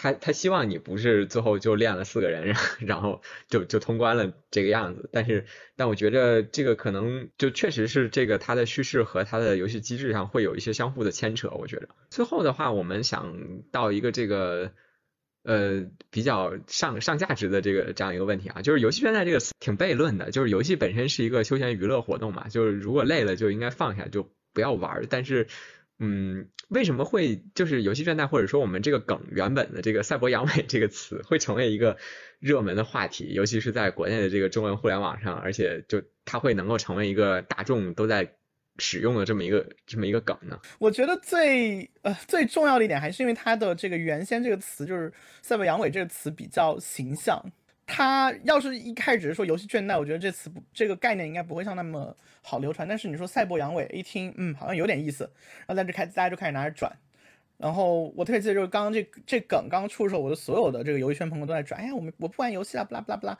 他他希望你不是最后就练了四个人，然后就就通关了这个样子。但是，但我觉得这个可能就确实是这个它的叙事和它的游戏机制上会有一些相互的牵扯。我觉得最后的话，我们想到一个这个呃比较上上价值的这个这样一个问题啊，就是游戏圈在这个挺悖论的。就是游戏本身是一个休闲娱乐活动嘛，就是如果累了就应该放下，就不要玩。但是嗯，为什么会就是游戏倦怠，或者说我们这个梗原本的这个“赛博阳痿”这个词会成为一个热门的话题，尤其是在国内的这个中文互联网上，而且就它会能够成为一个大众都在使用的这么一个这么一个梗呢？我觉得最呃最重要的一点还是因为它的这个原先这个词就是“赛博阳痿”这个词比较形象。他要是一开始是说游戏倦怠，我觉得这词不这个概念应该不会像那么好流传。但是你说赛博阳痿，一听嗯好像有点意思，然后在这开大家就开始拿着转。然后我特别记得就是刚刚这这梗刚刚出的时候，我的所有的这个游戏圈朋友都在转，哎呀我们我不玩游戏了，不啦不啦不啦，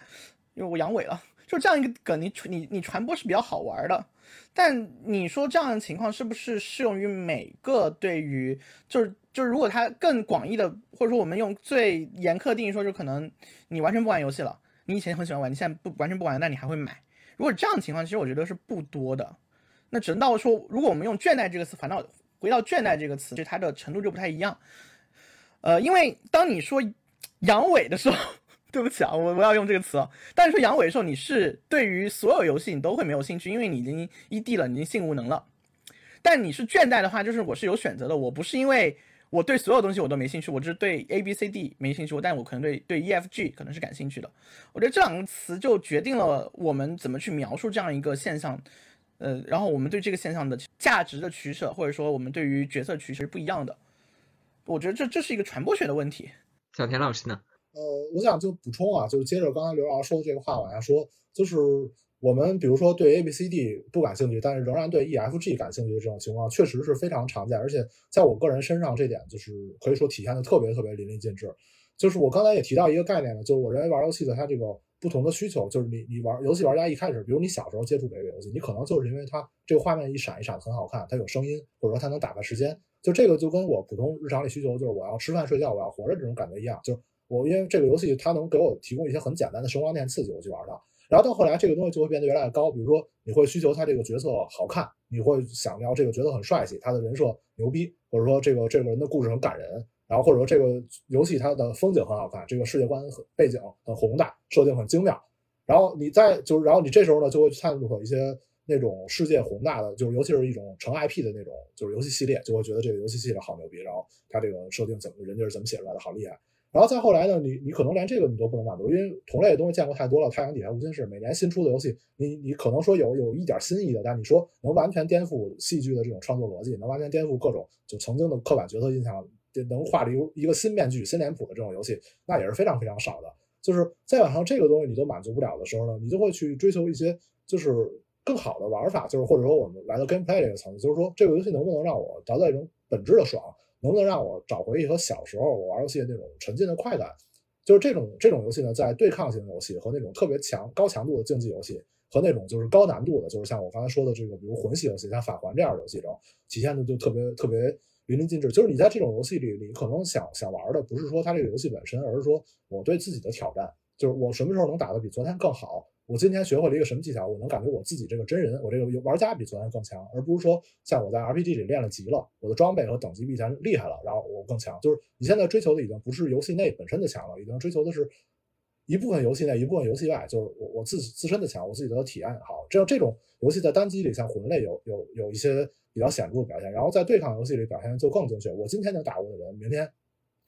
因为我阳痿了。就这样一个梗，你你你传播是比较好玩的。但你说这样的情况是不是适用于每个对于就是？就是如果它更广义的，或者说我们用最严苛定义说，就可能你完全不玩游戏了，你以前很喜欢玩，你现在不完全不玩，那你还会买？如果这样的情况，其实我觉得是不多的。那只能到说，如果我们用倦怠这个词，反倒回到倦怠这个词，就它的程度就不太一样。呃，因为当你说阳痿的时候，对不起啊，我我要用这个词啊。但是说阳痿的时候，你是对于所有游戏你都会没有兴趣，因为你已经一 D 了，你已经性无能了。但你是倦怠的话，就是我是有选择的，我不是因为。我对所有东西我都没兴趣，我只是对 A B C D 没兴趣，但我可能对对 E F G 可能是感兴趣的。我觉得这两个词就决定了我们怎么去描述这样一个现象，呃，然后我们对这个现象的价值的取舍，或者说我们对于角色取舍是不一样的。我觉得这这是一个传播学的问题。小田老师呢？呃，我想就补充啊，就是接着刚才刘老师说的这个话往下说，就是。我们比如说对 A、B、C、D 不感兴趣，但是仍然对 E、F、G 感兴趣的这种情况，确实是非常常见。而且在我个人身上，这点就是可以说体现的特别特别淋漓尽致。就是我刚才也提到一个概念呢，就是我认为玩游戏的它这个不同的需求，就是你你玩游戏玩家一开始，比如你小时候接触这个游戏，你可能就是因为它这个画面一闪一闪很好看，它有声音，或者说它能打发时间。就这个就跟我普通日常里需求，就是我要吃饭睡觉，我要活着这种感觉一样。就我因为这个游戏它能给我提供一些很简单的声光电刺激，我去玩它。然后到后来，这个东西就会变得越来越高。比如说，你会需求他这个角色好看，你会想要这个角色很帅气，他的人设牛逼，或者说这个这个人的故事很感人，然后或者说这个游戏它的风景很好看，这个世界观很背景很宏大，设定很精妙。然后你在就是，然后你这时候呢就会去探索一些那种世界宏大的，就是尤其是一种成 IP 的那种就是游戏系列，就会觉得这个游戏系列好牛逼，然后它这个设定怎么人家是怎么写出来的，好厉害。然后再后来呢，你你可能连这个你都不能满足，因为同类的东西见过太多了。太阳底下无心事，每年新出的游戏，你你可能说有有一点新意的，但你说能完全颠覆戏剧的这种创作逻辑，能完全颠覆各种就曾经的刻板角色印象能画出一个新面具、新脸谱的这种游戏，那也是非常非常少的。就是再往上这个东西你都满足不了的时候呢，你就会去追求一些就是更好的玩法，就是或者说我们来到 gameplay 这个层次，就是说这个游戏能不能让我达到一种本质的爽，能不能让我找回一和小时候我玩游戏的那种沉浸的快感。就是这种这种游戏呢，在对抗型游戏和那种特别强高强度的竞技游戏，和那种就是高难度的，就是像我刚才说的这个，比如魂系游戏，像返还这样的游戏中，体现的就特别特别淋漓尽致。就是你在这种游戏里，你可能想想玩的不是说它这个游戏本身，而是说我对自己的挑战，就是我什么时候能打得比昨天更好。我今天学会了一个什么技巧？我能感觉我自己这个真人，我这个玩家比昨天更强，而不是说像我在 RPG 里练了级了，我的装备和等级比以前厉害了，然后我更强。就是你现在追求的已经不是游戏内本身的强了，已经追求的是一部分游戏内，一部分游戏外，就是我我自自身的强，我自己的体验好。这样这种游戏在单机里，像魂类有有有一些比较显著的表现，然后在对抗游戏里表现就更精确。我今天能打过的人，明天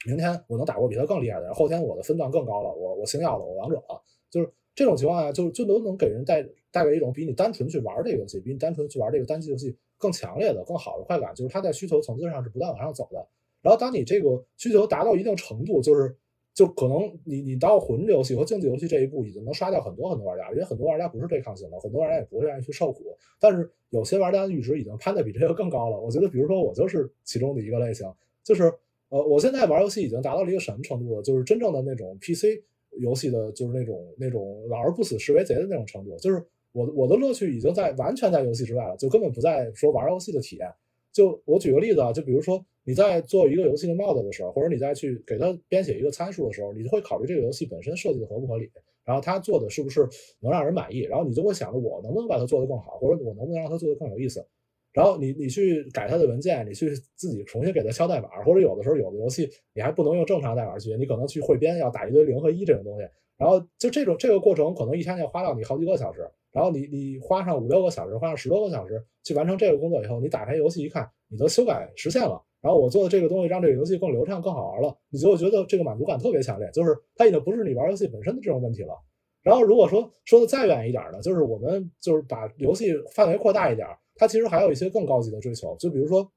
明天我能打过比他更厉害的人，后天我的分段更高了，我我星耀了，我王者了，就是。这种情况下，就就都能给人带带来一种比你单纯去玩这个游戏，比你单纯去玩这个单机游戏更强烈的、更好的快感。就是它在需求层次上是不断往上走的。然后，当你这个需求达到一定程度，就是就可能你你到魂游戏和竞技游戏这一步，已经能刷掉很多很多玩家，因为很多玩家不是对抗型的，很多玩家也不会愿意去受苦。但是有些玩家的阈值已经攀的比这个更高了。我觉得，比如说我就是其中的一个类型，就是呃，我现在玩游戏已经达到了一个什么程度了？就是真正的那种 PC。游戏的就是那种那种老而不死是为贼的那种程度，就是我我的乐趣已经在完全在游戏之外了，就根本不在说玩游戏的体验。就我举个例子啊，就比如说你在做一个游戏的 mod 的时候，或者你在去给它编写一个参数的时候，你就会考虑这个游戏本身设计的合不合理，然后它做的是不是能让人满意，然后你就会想着我能不能把它做得更好，或者我能不能让它做得更有意思。然后你你去改它的文件，你去自己重新给它敲代码，或者有的时候有的游戏你还不能用正常代码去，你可能去汇编要打一堆零和一这种东西。然后就这种这个过程可能一天要花到你好几个小时。然后你你花上五六个小时，花上十多个小时去完成这个工作以后，你打开游戏一看，你的修改实现了。然后我做的这个东西让这个游戏更流畅、更好玩了，你就会觉得这个满足感特别强烈。就是它已经不是你玩游戏本身的这种问题了。然后如果说说的再远一点呢，就是我们就是把游戏范围扩大一点。他其实还有一些更高级的追求，就比如说，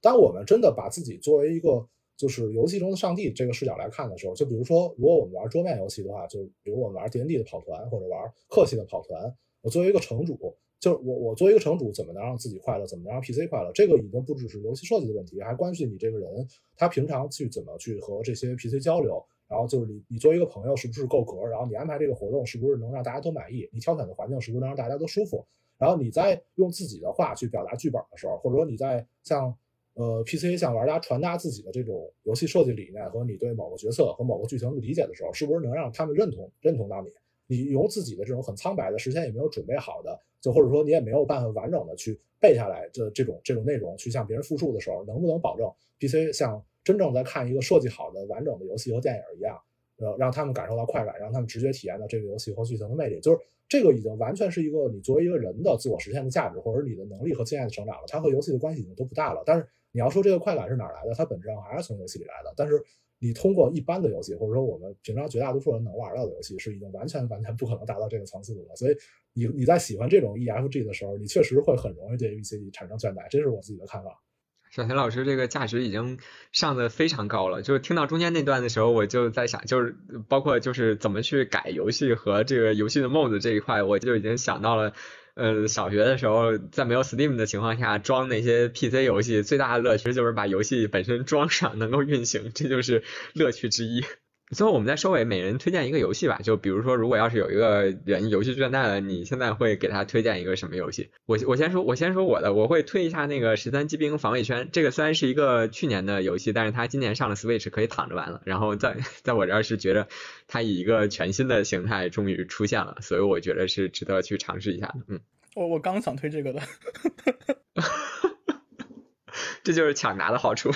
当我们真的把自己作为一个就是游戏中的上帝这个视角来看的时候，就比如说，如果我们玩桌面游戏的话，就比如我们玩 D N D 的跑团或者玩客气的跑团，我作为一个城主，就是我我作为一个城主，怎么能让自己快乐，怎么能让 P C 快乐？这个已经不只是游戏设计的问题，还关系你这个人他平常去怎么去和这些 P C 交流，然后就是你你作为一个朋友是不是够格，然后你安排这个活动是不是能让大家都满意，你挑选的环境是不是能让大家都舒服。然后你在用自己的话去表达剧本的时候，或者说你在向呃 PC 向玩家传达自己的这种游戏设计理念和你对某个角色和某个剧情的理解的时候，是不是能让他们认同认同到你？你用自己的这种很苍白的、事先也没有准备好的，就或者说你也没有办法完整的去背下来这这种这种内容去向别人复述的时候，能不能保证 PC 像真正在看一个设计好的完整的游戏和电影一样，呃，让他们感受到快感，让他们直接体验到这个游戏和剧情的魅力？就是。这个已经完全是一个你作为一个人的自我实现的价值，或者你的能力和经验的成长了。它和游戏的关系已经都不大了。但是你要说这个快感是哪来的，它本质上还是从游戏里来的。但是你通过一般的游戏，或者说我们平常绝大多数人能玩到的游戏，是已经完全完全不可能达到这个层次的了。所以你你在喜欢这种 EFG 的时候，你确实会很容易对 VCD 产生倦怠，这是我自己的看法。小田老师这个价值已经上的非常高了，就是听到中间那段的时候，我就在想，就是包括就是怎么去改游戏和这个游戏的 mode 这一块，我就已经想到了，呃，小学的时候在没有 Steam 的情况下装那些 PC 游戏，最大的乐趣就是把游戏本身装上能够运行，这就是乐趣之一。最后，我们在收尾，每人推荐一个游戏吧。就比如说，如果要是有一个人游戏倦怠了，你现在会给他推荐一个什么游戏？我我先说，我先说我的，我会推一下那个《十三机兵防卫圈》。这个虽然是一个去年的游戏，但是它今年上了 Switch，可以躺着玩了。然后在在我这儿是觉得它以一个全新的形态终于出现了，所以我觉得是值得去尝试一下的。嗯，我我刚想推这个的，这就是抢答的好处。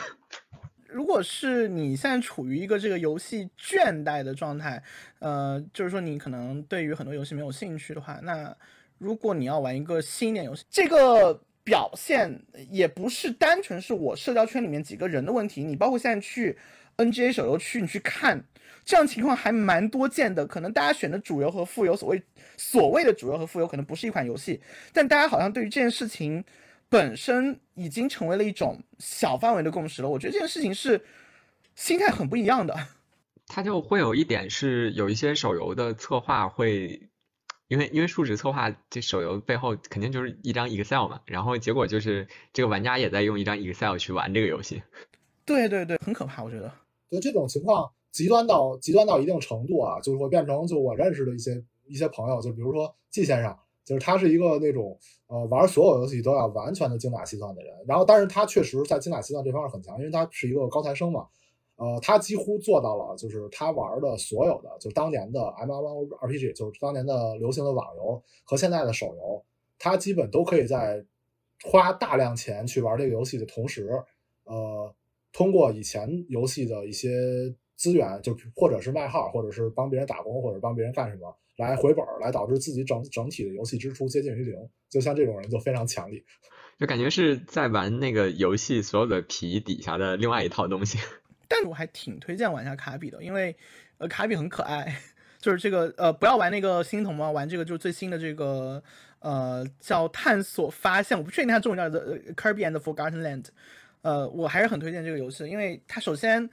如果是你现在处于一个这个游戏倦怠的状态，呃，就是说你可能对于很多游戏没有兴趣的话，那如果你要玩一个新一点游戏，这个表现也不是单纯是我社交圈里面几个人的问题，你包括现在去 NGA 手游区你去看，这样情况还蛮多见的。可能大家选的主流和副游，所谓所谓的主流和副游可能不是一款游戏，但大家好像对于这件事情本身已经成为了一种小范围的共识了。我觉得这件事情是心态很不一样的。它就会有一点是有一些手游的策划会，因为因为数值策划这手游背后肯定就是一张 Excel 嘛，然后结果就是这个玩家也在用一张 Excel 去玩这个游戏。对对对，很可怕，我觉得。就这种情况极端到极端到一定程度啊，就是会变成就我认识的一些一些朋友，就比如说季先生，就是他是一个那种呃玩所有游戏都要完全的精打细算的人，然后但是他确实在精打细算这方面很强，因为他是一个高材生嘛。呃，他几乎做到了，就是他玩的所有的，就当年的 MMORPG，就是当年的流行的网游和现在的手游，他基本都可以在花大量钱去玩这个游戏的同时，呃，通过以前游戏的一些资源，就或者是卖号，或者是帮别人打工，或者帮别人干什么来回本，来导致自己整整体的游戏支出接近于零。就像这种人就非常强力，就感觉是在玩那个游戏所有的皮底下的另外一套东西。但我还挺推荐玩一下卡比的，因为呃卡比很可爱，就是这个呃不要玩那个星童嘛，玩这个就是最新的这个呃叫探索发现，我不确定它中文叫做 Kirby and the Forgotten Land，呃我还是很推荐这个游戏，因为它首先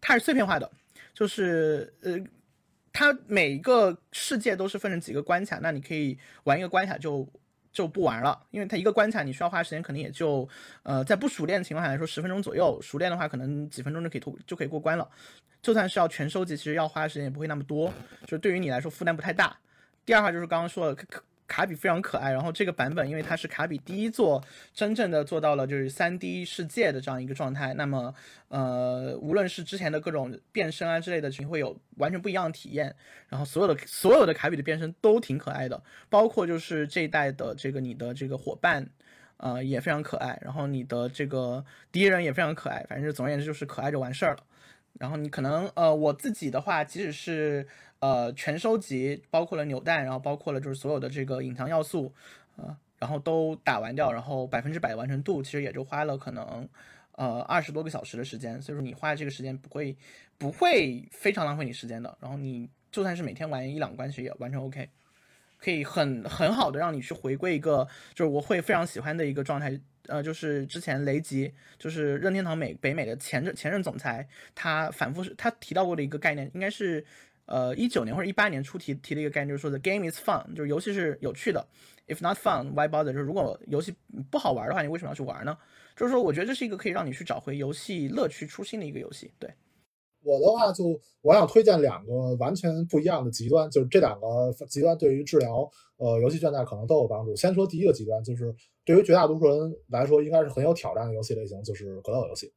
它是碎片化的，就是呃它每一个世界都是分成几个关卡，那你可以玩一个关卡就。就不玩了，因为它一个关卡你需要花时间，可能也就，呃，在不熟练的情况下来说十分钟左右，熟练的话可能几分钟就可以通就可以过关了。就算是要全收集，其实要花的时间也不会那么多，就是对于你来说负担不太大。第二话就是刚刚说的。卡比非常可爱，然后这个版本因为它是卡比第一座真正的做到了就是三 D 世界的这样一个状态，那么呃无论是之前的各种变身啊之类的，你会有完全不一样的体验。然后所有的所有的卡比的变身都挺可爱的，包括就是这一代的这个你的这个伙伴，呃也非常可爱，然后你的这个敌人也非常可爱，反正总而言之就是可爱就完事儿了。然后你可能呃我自己的话，即使是。呃，全收集包括了扭蛋，然后包括了就是所有的这个隐藏要素，呃，然后都打完掉，然后百分之百完成度其实也就花了可能呃二十多个小时的时间，所以说你花这个时间不会不会非常浪费你时间的。然后你就算是每天玩一两关，其实也完全 OK，可以很很好的让你去回归一个就是我会非常喜欢的一个状态，呃，就是之前雷吉就是任天堂美北美的前任前任总裁，他反复是他提到过的一个概念，应该是。呃，一九年或者一八年出提提的一个概念，就是说 the game is fun，就是游戏是有趣的。If not fun, why bother？就是如果游戏不好玩的话，你为什么要去玩呢？就是说，我觉得这是一个可以让你去找回游戏乐趣初心的一个游戏。对我的话，就我想推荐两个完全不一样的极端，就是这两个极端对于治疗呃游戏倦怠可能都有帮助。先说第一个极端，就是对于绝大多数人来说，应该是很有挑战的游戏类型，就是格斗游戏。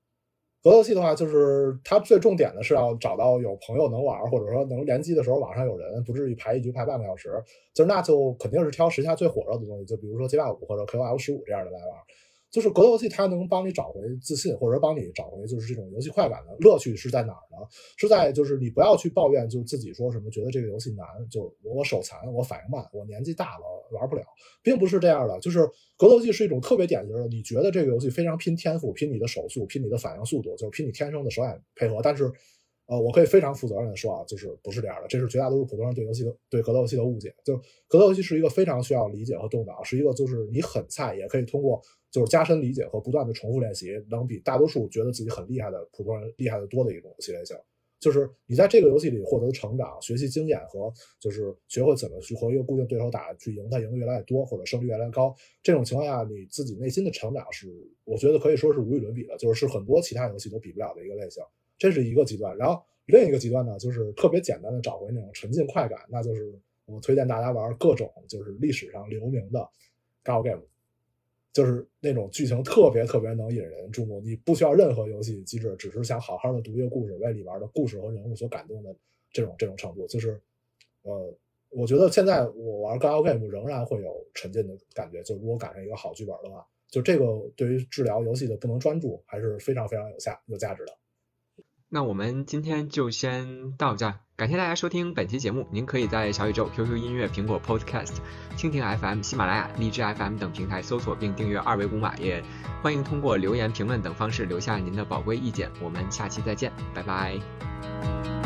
格斗游戏的话，就是它最重点的是要找到有朋友能玩，或者说能联机的时候网上有人，不至于排一局排半个小时。就是那就肯定是挑时下最火热的东西，就比如说街霸五或者 K O F 十五这样的来玩。就是格斗游戏，它能帮你找回自信，或者帮你找回就是这种游戏快感的乐趣是在哪儿呢？是在就是你不要去抱怨，就自己说什么觉得这个游戏难，就我手残，我反应慢，我年纪大了玩不了，并不是这样的。就是格斗游戏是一种特别典型的，你觉得这个游戏非常拼天赋，拼你的手速，拼你的反应速度，就是拼你天生的手眼配合，但是。呃，我可以非常负责任的说啊，就是不是这样的，这是绝大多数普通人对游戏的对格斗游戏的误解。就格斗游戏是一个非常需要理解和动脑，是一个就是你很菜也可以通过就是加深理解和不断的重复练习，能比大多数觉得自己很厉害的普通人厉害的多的一种游戏类型。就是你在这个游戏里获得的成长、学习经验和就是学会怎么去和一个固定对手打，去赢他赢的越来越多，或者胜率越来越高。这种情况下，你自己内心的成长是我觉得可以说是无与伦比的，就是是很多其他游戏都比不了的一个类型。这是一个极端，然后另一个极端呢，就是特别简单的找回那种沉浸快感，那就是我推荐大家玩各种就是历史上留名的 gal game，就是那种剧情特别特别能引人注目，你不需要任何游戏机制，只是想好好的读一个故事，为里边的故事和人物所感动的这种这种程度，就是呃，我觉得现在我玩 gal game 仍然会有沉浸的感觉，就如果赶上一个好剧本的话，就这个对于治疗游戏的不能专注还是非常非常有价有价值的。那我们今天就先到这，感谢大家收听本期节目。您可以在小宇宙、QQ 音乐、苹果 Podcast、蜻蜓 FM、喜马拉雅、荔枝 FM 等平台搜索并订阅二维码，也欢迎通过留言、评论等方式留下您的宝贵意见。我们下期再见，拜拜。